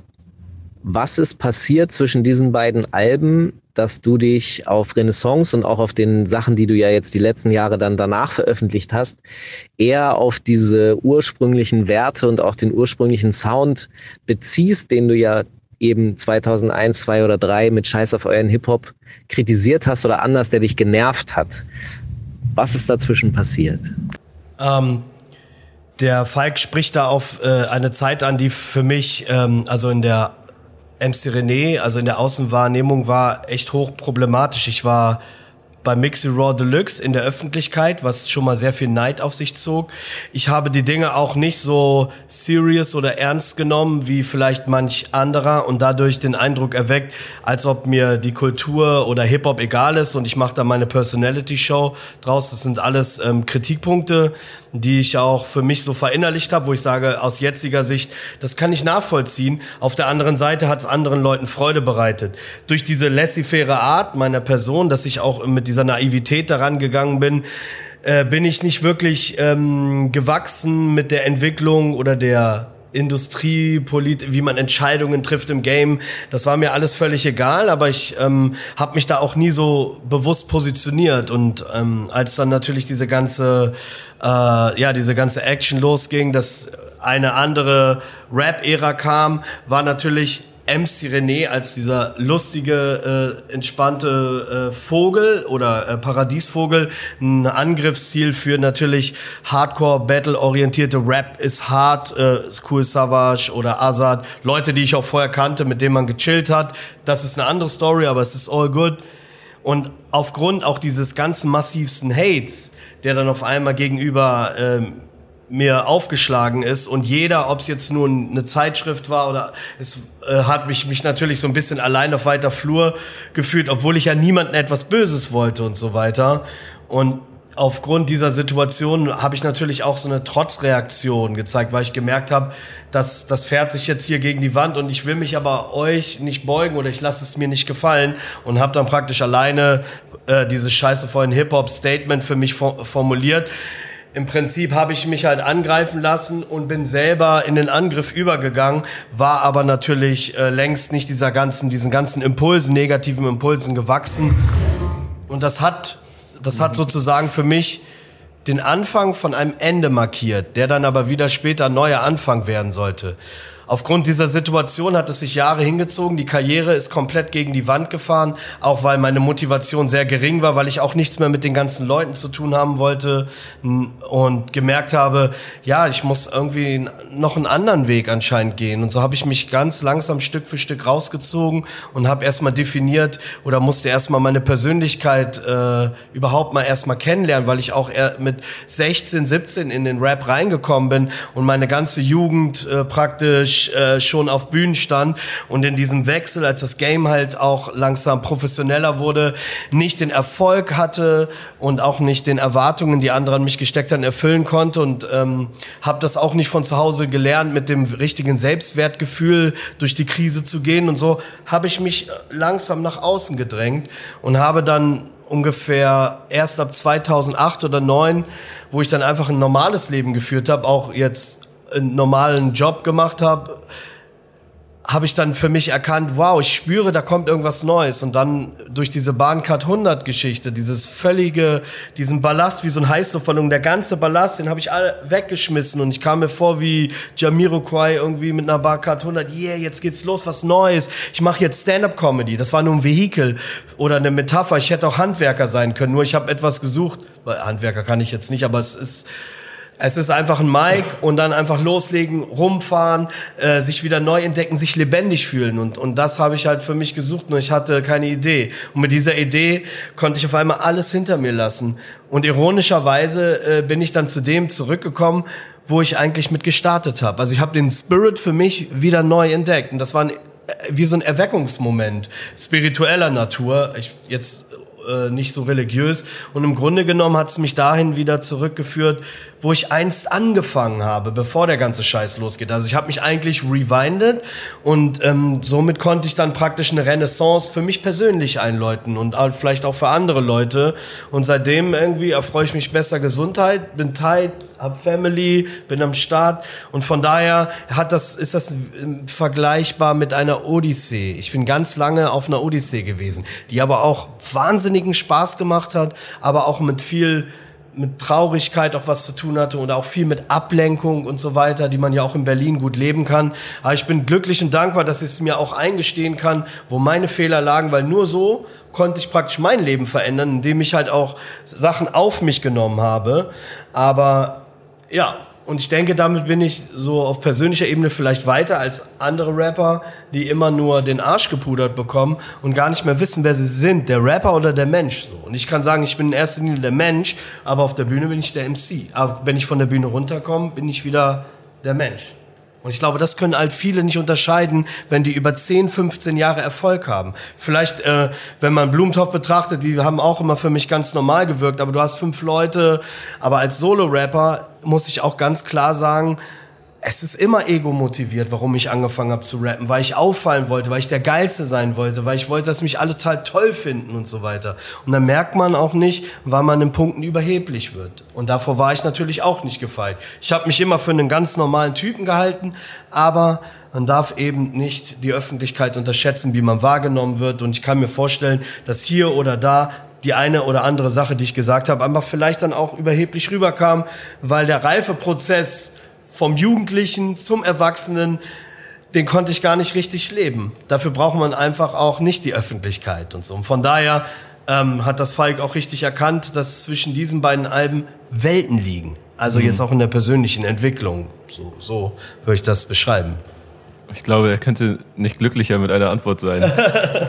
was ist passiert zwischen diesen beiden Alben, dass du dich auf Renaissance und auch auf den Sachen, die du ja jetzt die letzten Jahre dann danach veröffentlicht hast, eher auf diese ursprünglichen Werte und auch den ursprünglichen Sound beziehst, den du ja eben 2001, 2 oder 3 mit Scheiß auf euren Hip-Hop kritisiert hast oder anders, der dich genervt hat. Was ist dazwischen passiert? Ähm, der Falk spricht da auf äh, eine Zeit an, die für mich, ähm, also in der MC René, also in der Außenwahrnehmung, war echt hoch problematisch. Ich war bei Mixy Raw Deluxe in der Öffentlichkeit, was schon mal sehr viel Neid auf sich zog. Ich habe die Dinge auch nicht so serious oder ernst genommen wie vielleicht manch anderer und dadurch den Eindruck erweckt, als ob mir die Kultur oder Hip-Hop egal ist und ich mache da meine Personality-Show draus. Das sind alles ähm, Kritikpunkte, die ich auch für mich so verinnerlicht habe, wo ich sage, aus jetziger Sicht, das kann ich nachvollziehen. Auf der anderen Seite hat es anderen Leuten Freude bereitet. Durch diese laissez-faire Art meiner Person, dass ich auch mit dieser Naivität daran gegangen bin, äh, bin ich nicht wirklich ähm, gewachsen mit der Entwicklung oder der Industrie, Polit wie man Entscheidungen trifft im Game. Das war mir alles völlig egal, aber ich ähm, habe mich da auch nie so bewusst positioniert. Und ähm, als dann natürlich diese ganze, äh, ja, diese ganze Action losging, dass eine andere Rap-Ära kam, war natürlich MC René als dieser lustige, äh, entspannte äh, Vogel oder äh, Paradiesvogel ein Angriffsziel für natürlich Hardcore-Battle-orientierte Rap ist hart, äh, Cool Savage oder Azad, Leute, die ich auch vorher kannte, mit denen man gechillt hat. Das ist eine andere Story, aber es ist all good. Und aufgrund auch dieses ganzen massivsten Hates, der dann auf einmal gegenüber ähm, mir aufgeschlagen ist und jeder, ob es jetzt nur eine Zeitschrift war oder es äh, hat mich, mich natürlich so ein bisschen allein auf weiter Flur gefühlt, obwohl ich ja niemandem etwas Böses wollte und so weiter. Und aufgrund dieser Situation habe ich natürlich auch so eine Trotzreaktion gezeigt, weil ich gemerkt habe, dass das fährt sich jetzt hier gegen die Wand und ich will mich aber euch nicht beugen oder ich lasse es mir nicht gefallen und habe dann praktisch alleine äh, diese scheiße vollen Hip-Hop-Statement für mich formuliert im Prinzip habe ich mich halt angreifen lassen und bin selber in den Angriff übergegangen, war aber natürlich äh, längst nicht dieser ganzen, diesen ganzen Impulsen, negativen Impulsen gewachsen. Und das hat, das hat sozusagen für mich den Anfang von einem Ende markiert, der dann aber wieder später neuer Anfang werden sollte. Aufgrund dieser Situation hat es sich Jahre hingezogen. Die Karriere ist komplett gegen die Wand gefahren, auch weil meine Motivation sehr gering war, weil ich auch nichts mehr mit den ganzen Leuten zu tun haben wollte und gemerkt habe, ja, ich muss irgendwie noch einen anderen Weg anscheinend gehen. Und so habe ich mich ganz langsam Stück für Stück rausgezogen und habe erstmal definiert oder musste erstmal meine Persönlichkeit äh, überhaupt mal erstmal kennenlernen, weil ich auch mit 16, 17 in den Rap reingekommen bin und meine ganze Jugend äh, praktisch äh, schon auf Bühnen stand und in diesem Wechsel, als das Game halt auch langsam professioneller wurde, nicht den Erfolg hatte und auch nicht den Erwartungen, die andere an mich gesteckt haben, erfüllen konnte. Und ähm, habe das auch nicht von zu Hause gelernt, mit dem richtigen Selbstwertgefühl durch die Krise zu gehen. Und so habe ich mich langsam nach außen gedrängt und habe dann ungefähr erst ab 2008 oder 2009, wo ich dann einfach ein normales Leben geführt habe, auch jetzt einen normalen Job gemacht habe, habe ich dann für mich erkannt, wow, ich spüre, da kommt irgendwas Neues. Und dann durch diese Bahncard 100 Geschichte, dieses völlige, diesen Ballast, wie so ein Heißluftballon, der ganze Ballast, den habe ich alle weggeschmissen. Und ich kam mir vor wie Jamiroquai irgendwie mit einer Bahncard 100, yeah, jetzt geht's los, was Neues. Ich mache jetzt Stand-Up-Comedy. Das war nur ein Vehikel oder eine Metapher. Ich hätte auch Handwerker sein können, nur ich habe etwas gesucht. Weil Handwerker kann ich jetzt nicht, aber es ist es ist einfach ein Mic und dann einfach loslegen, rumfahren, äh, sich wieder neu entdecken, sich lebendig fühlen. Und, und das habe ich halt für mich gesucht, nur ich hatte keine Idee. Und mit dieser Idee konnte ich auf einmal alles hinter mir lassen. Und ironischerweise äh, bin ich dann zu dem zurückgekommen, wo ich eigentlich mit gestartet habe. Also ich habe den Spirit für mich wieder neu entdeckt. Und das war ein, äh, wie so ein Erweckungsmoment spiritueller Natur. Ich, jetzt äh, nicht so religiös. Und im Grunde genommen hat es mich dahin wieder zurückgeführt, wo ich einst angefangen habe, bevor der ganze Scheiß losgeht. Also ich habe mich eigentlich rewinded und ähm, somit konnte ich dann praktisch eine Renaissance für mich persönlich einläuten und vielleicht auch für andere Leute. Und seitdem irgendwie erfreue ich mich besser Gesundheit, bin tight, hab Family, bin am Start und von daher hat das, ist das ähm, vergleichbar mit einer Odyssee. Ich bin ganz lange auf einer Odyssee gewesen, die aber auch wahnsinnigen Spaß gemacht hat, aber auch mit viel mit Traurigkeit auch was zu tun hatte und auch viel mit Ablenkung und so weiter, die man ja auch in Berlin gut leben kann. Aber ich bin glücklich und dankbar, dass ich es mir auch eingestehen kann, wo meine Fehler lagen, weil nur so konnte ich praktisch mein Leben verändern, indem ich halt auch Sachen auf mich genommen habe. Aber ja, und ich denke, damit bin ich so auf persönlicher Ebene vielleicht weiter als andere Rapper, die immer nur den Arsch gepudert bekommen und gar nicht mehr wissen, wer sie sind, der Rapper oder der Mensch. So. Und ich kann sagen, ich bin in erster Linie der Mensch, aber auf der Bühne bin ich der MC. Aber wenn ich von der Bühne runterkomme, bin ich wieder der Mensch. Und ich glaube, das können halt viele nicht unterscheiden, wenn die über 10, 15 Jahre Erfolg haben. Vielleicht, äh, wenn man Blumentopf betrachtet, die haben auch immer für mich ganz normal gewirkt, aber du hast fünf Leute. Aber als Solo-Rapper muss ich auch ganz klar sagen, es ist immer ego motiviert, warum ich angefangen habe zu rappen, weil ich auffallen wollte, weil ich der Geilste sein wollte, weil ich wollte, dass mich alle total toll finden und so weiter. Und dann merkt man auch nicht, wann man in Punkten überheblich wird. Und davor war ich natürlich auch nicht gefeit. Ich habe mich immer für einen ganz normalen Typen gehalten, aber man darf eben nicht die Öffentlichkeit unterschätzen, wie man wahrgenommen wird. Und ich kann mir vorstellen, dass hier oder da die eine oder andere Sache, die ich gesagt habe, einfach vielleicht dann auch überheblich rüberkam, weil der Reifeprozess vom Jugendlichen zum Erwachsenen, den konnte ich gar nicht richtig leben. Dafür braucht man einfach auch nicht die Öffentlichkeit und so. Und von daher ähm, hat das Falk auch richtig erkannt, dass zwischen diesen beiden Alben Welten liegen. Also mhm. jetzt auch in der persönlichen Entwicklung. So, so würde ich das beschreiben. Ich glaube, er könnte nicht glücklicher mit einer Antwort sein.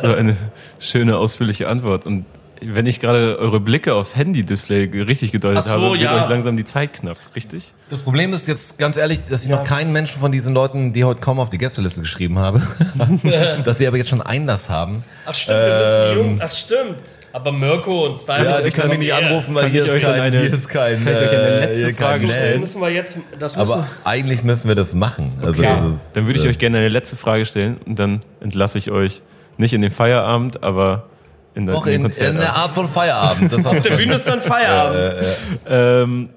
so eine schöne, ausführliche Antwort. Und wenn ich gerade eure Blicke aufs Handy-Display richtig gedeutet so, habe, wird ja. euch langsam die Zeit knapp, richtig? Das Problem ist jetzt ganz ehrlich, dass ich ja. noch keinen Menschen von diesen Leuten, die heute kommen, auf die Gästeliste geschrieben habe. dass wir aber jetzt schon Einlass haben. Ach stimmt, wir müssen die Jungs, ähm, ach stimmt. Aber Mirko und Stein. Ja, die können mich nicht anrufen, weil hier ist, kein, eine, hier ist kein. Kann ich euch eine letzte Frage stellen? Das müssen wir jetzt. Das müssen Aber eigentlich müssen wir das machen. Also okay. das ist, dann würde ich äh, euch gerne eine letzte Frage stellen und dann entlasse ich euch nicht in den Feierabend, aber in der, Doch, in, in, in der Art von Feierabend. Das Auf der Bühne ist dann Feierabend. Äh, ähm,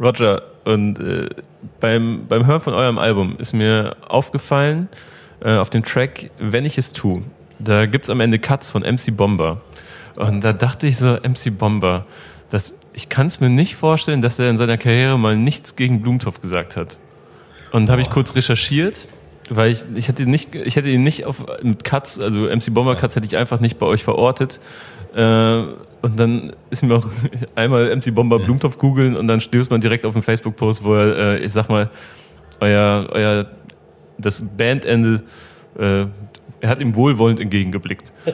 Roger, und äh, beim, beim Hören von eurem Album ist mir aufgefallen, äh, auf dem Track Wenn ich es tue, da gibt es am Ende Cuts von MC Bomber. Und da dachte ich so, MC Bomber, das, ich kann es mir nicht vorstellen, dass er in seiner Karriere mal nichts gegen Blumentopf gesagt hat. Und habe ich kurz recherchiert weil ich, ich hätte nicht, ich hätte ihn nicht auf mit Cuts, also MC Bomber Cuts hätte ich einfach nicht bei euch verortet. Äh, und dann ist mir auch einmal MC Bomber Blumentopf googeln und dann stößt man direkt auf einen Facebook-Post, wo er, äh, ich sag mal, euer, euer das Bandende, äh, er hat ihm wohlwollend entgegengeblickt.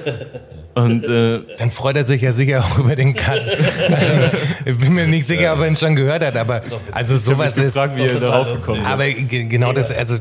Und, äh, Dann freut er sich ja sicher auch über den Cut. ich bin mir nicht sicher, ob er ihn schon gehört hat, aber also sowas ist. Gefragt, wie er darauf gekommen Aber genau das, also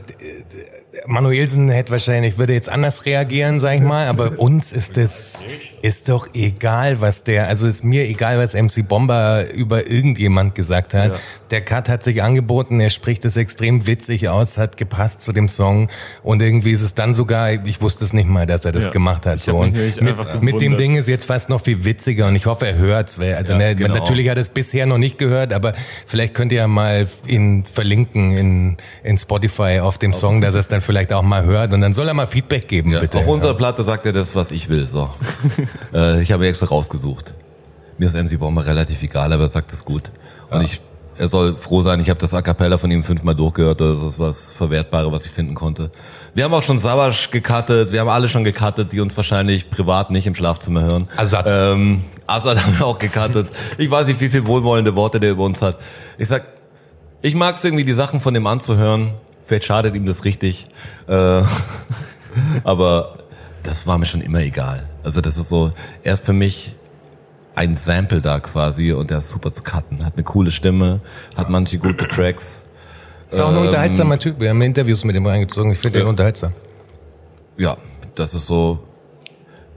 Manuelsen hätte wahrscheinlich, würde jetzt anders reagieren, sag ich mal, aber uns ist es, ist doch egal, was der, also ist mir egal, was MC Bomber über irgendjemand gesagt hat. Ja. Der Cut hat sich angeboten, er spricht es extrem witzig aus, hat gepasst zu dem Song und irgendwie ist es dann sogar, ich wusste es nicht mal, dass er das ja. gemacht hat. So. Und mit, mit dem Ding ist jetzt fast noch viel witziger und ich hoffe, er hört's. Also ja, ne, genau. natürlich hat er es bisher noch nicht gehört, aber vielleicht könnt ihr ja mal ihn verlinken in, in Spotify auf dem Song, dass er es dann vielleicht auch mal hört und dann soll er mal Feedback geben, ja, bitte. Auf unserer Platte sagt er das, was ich will. So. äh, ich habe extra rausgesucht. Mir ist MC Bomber relativ egal, aber er sagt es gut. Und ja. ich er soll froh sein, ich habe das A Cappella von ihm fünfmal durchgehört, das ist was Verwertbare, was ich finden konnte. Wir haben auch schon Savage gecuttet, wir haben alle schon gecuttet, die uns wahrscheinlich privat nicht im Schlafzimmer hören. Azad. Ähm, Azad haben wir auch gecuttet. Ich weiß nicht, wie viel wohlwollende Worte der über uns hat. Ich sag, ich mag es irgendwie, die Sachen von dem anzuhören. Vielleicht schadet ihm das richtig. Äh, aber das war mir schon immer egal. Also das ist so, erst für mich ein Sample da quasi und der ist super zu cutten. Hat eine coole Stimme, hat manche gute Tracks. Ist auch ein ähm, unterhaltsamer Typ. Wir haben Interviews mit ihm reingezogen. Ich finde ja. den unterhaltsam. Ja, das ist so.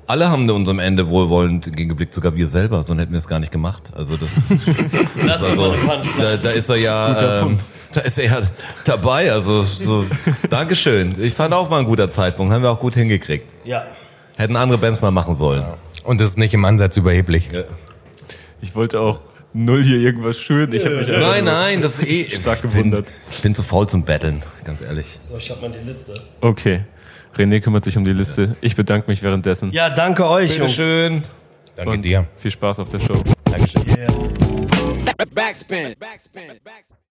Alle haben unserem Ende wohlwollend entgegengeblickt, sogar wir selber, sonst hätten wir es gar nicht gemacht. Also das, das, das war so. Da, da ist er ja, ähm, da ist er ja dabei. Also so, Dankeschön. Ich fand auch mal ein guter Zeitpunkt, haben wir auch gut hingekriegt. Ja. Hätten andere Bands mal machen sollen. Und das ist nicht im Ansatz überheblich. Ja. Ich wollte auch null hier irgendwas schön. Ich habe mich Nein, nein, das ist eh stark gewundert. Ich bin zu faul zum Betteln, ganz ehrlich. So, ich hab mal die Liste. Okay. René kümmert sich um die Liste. Ich bedanke mich währenddessen. Ja, danke euch. Bitteschön. Danke Und dir. Viel Spaß auf der Show. Dankeschön. Yeah. Backspin. Backspin. Backspin.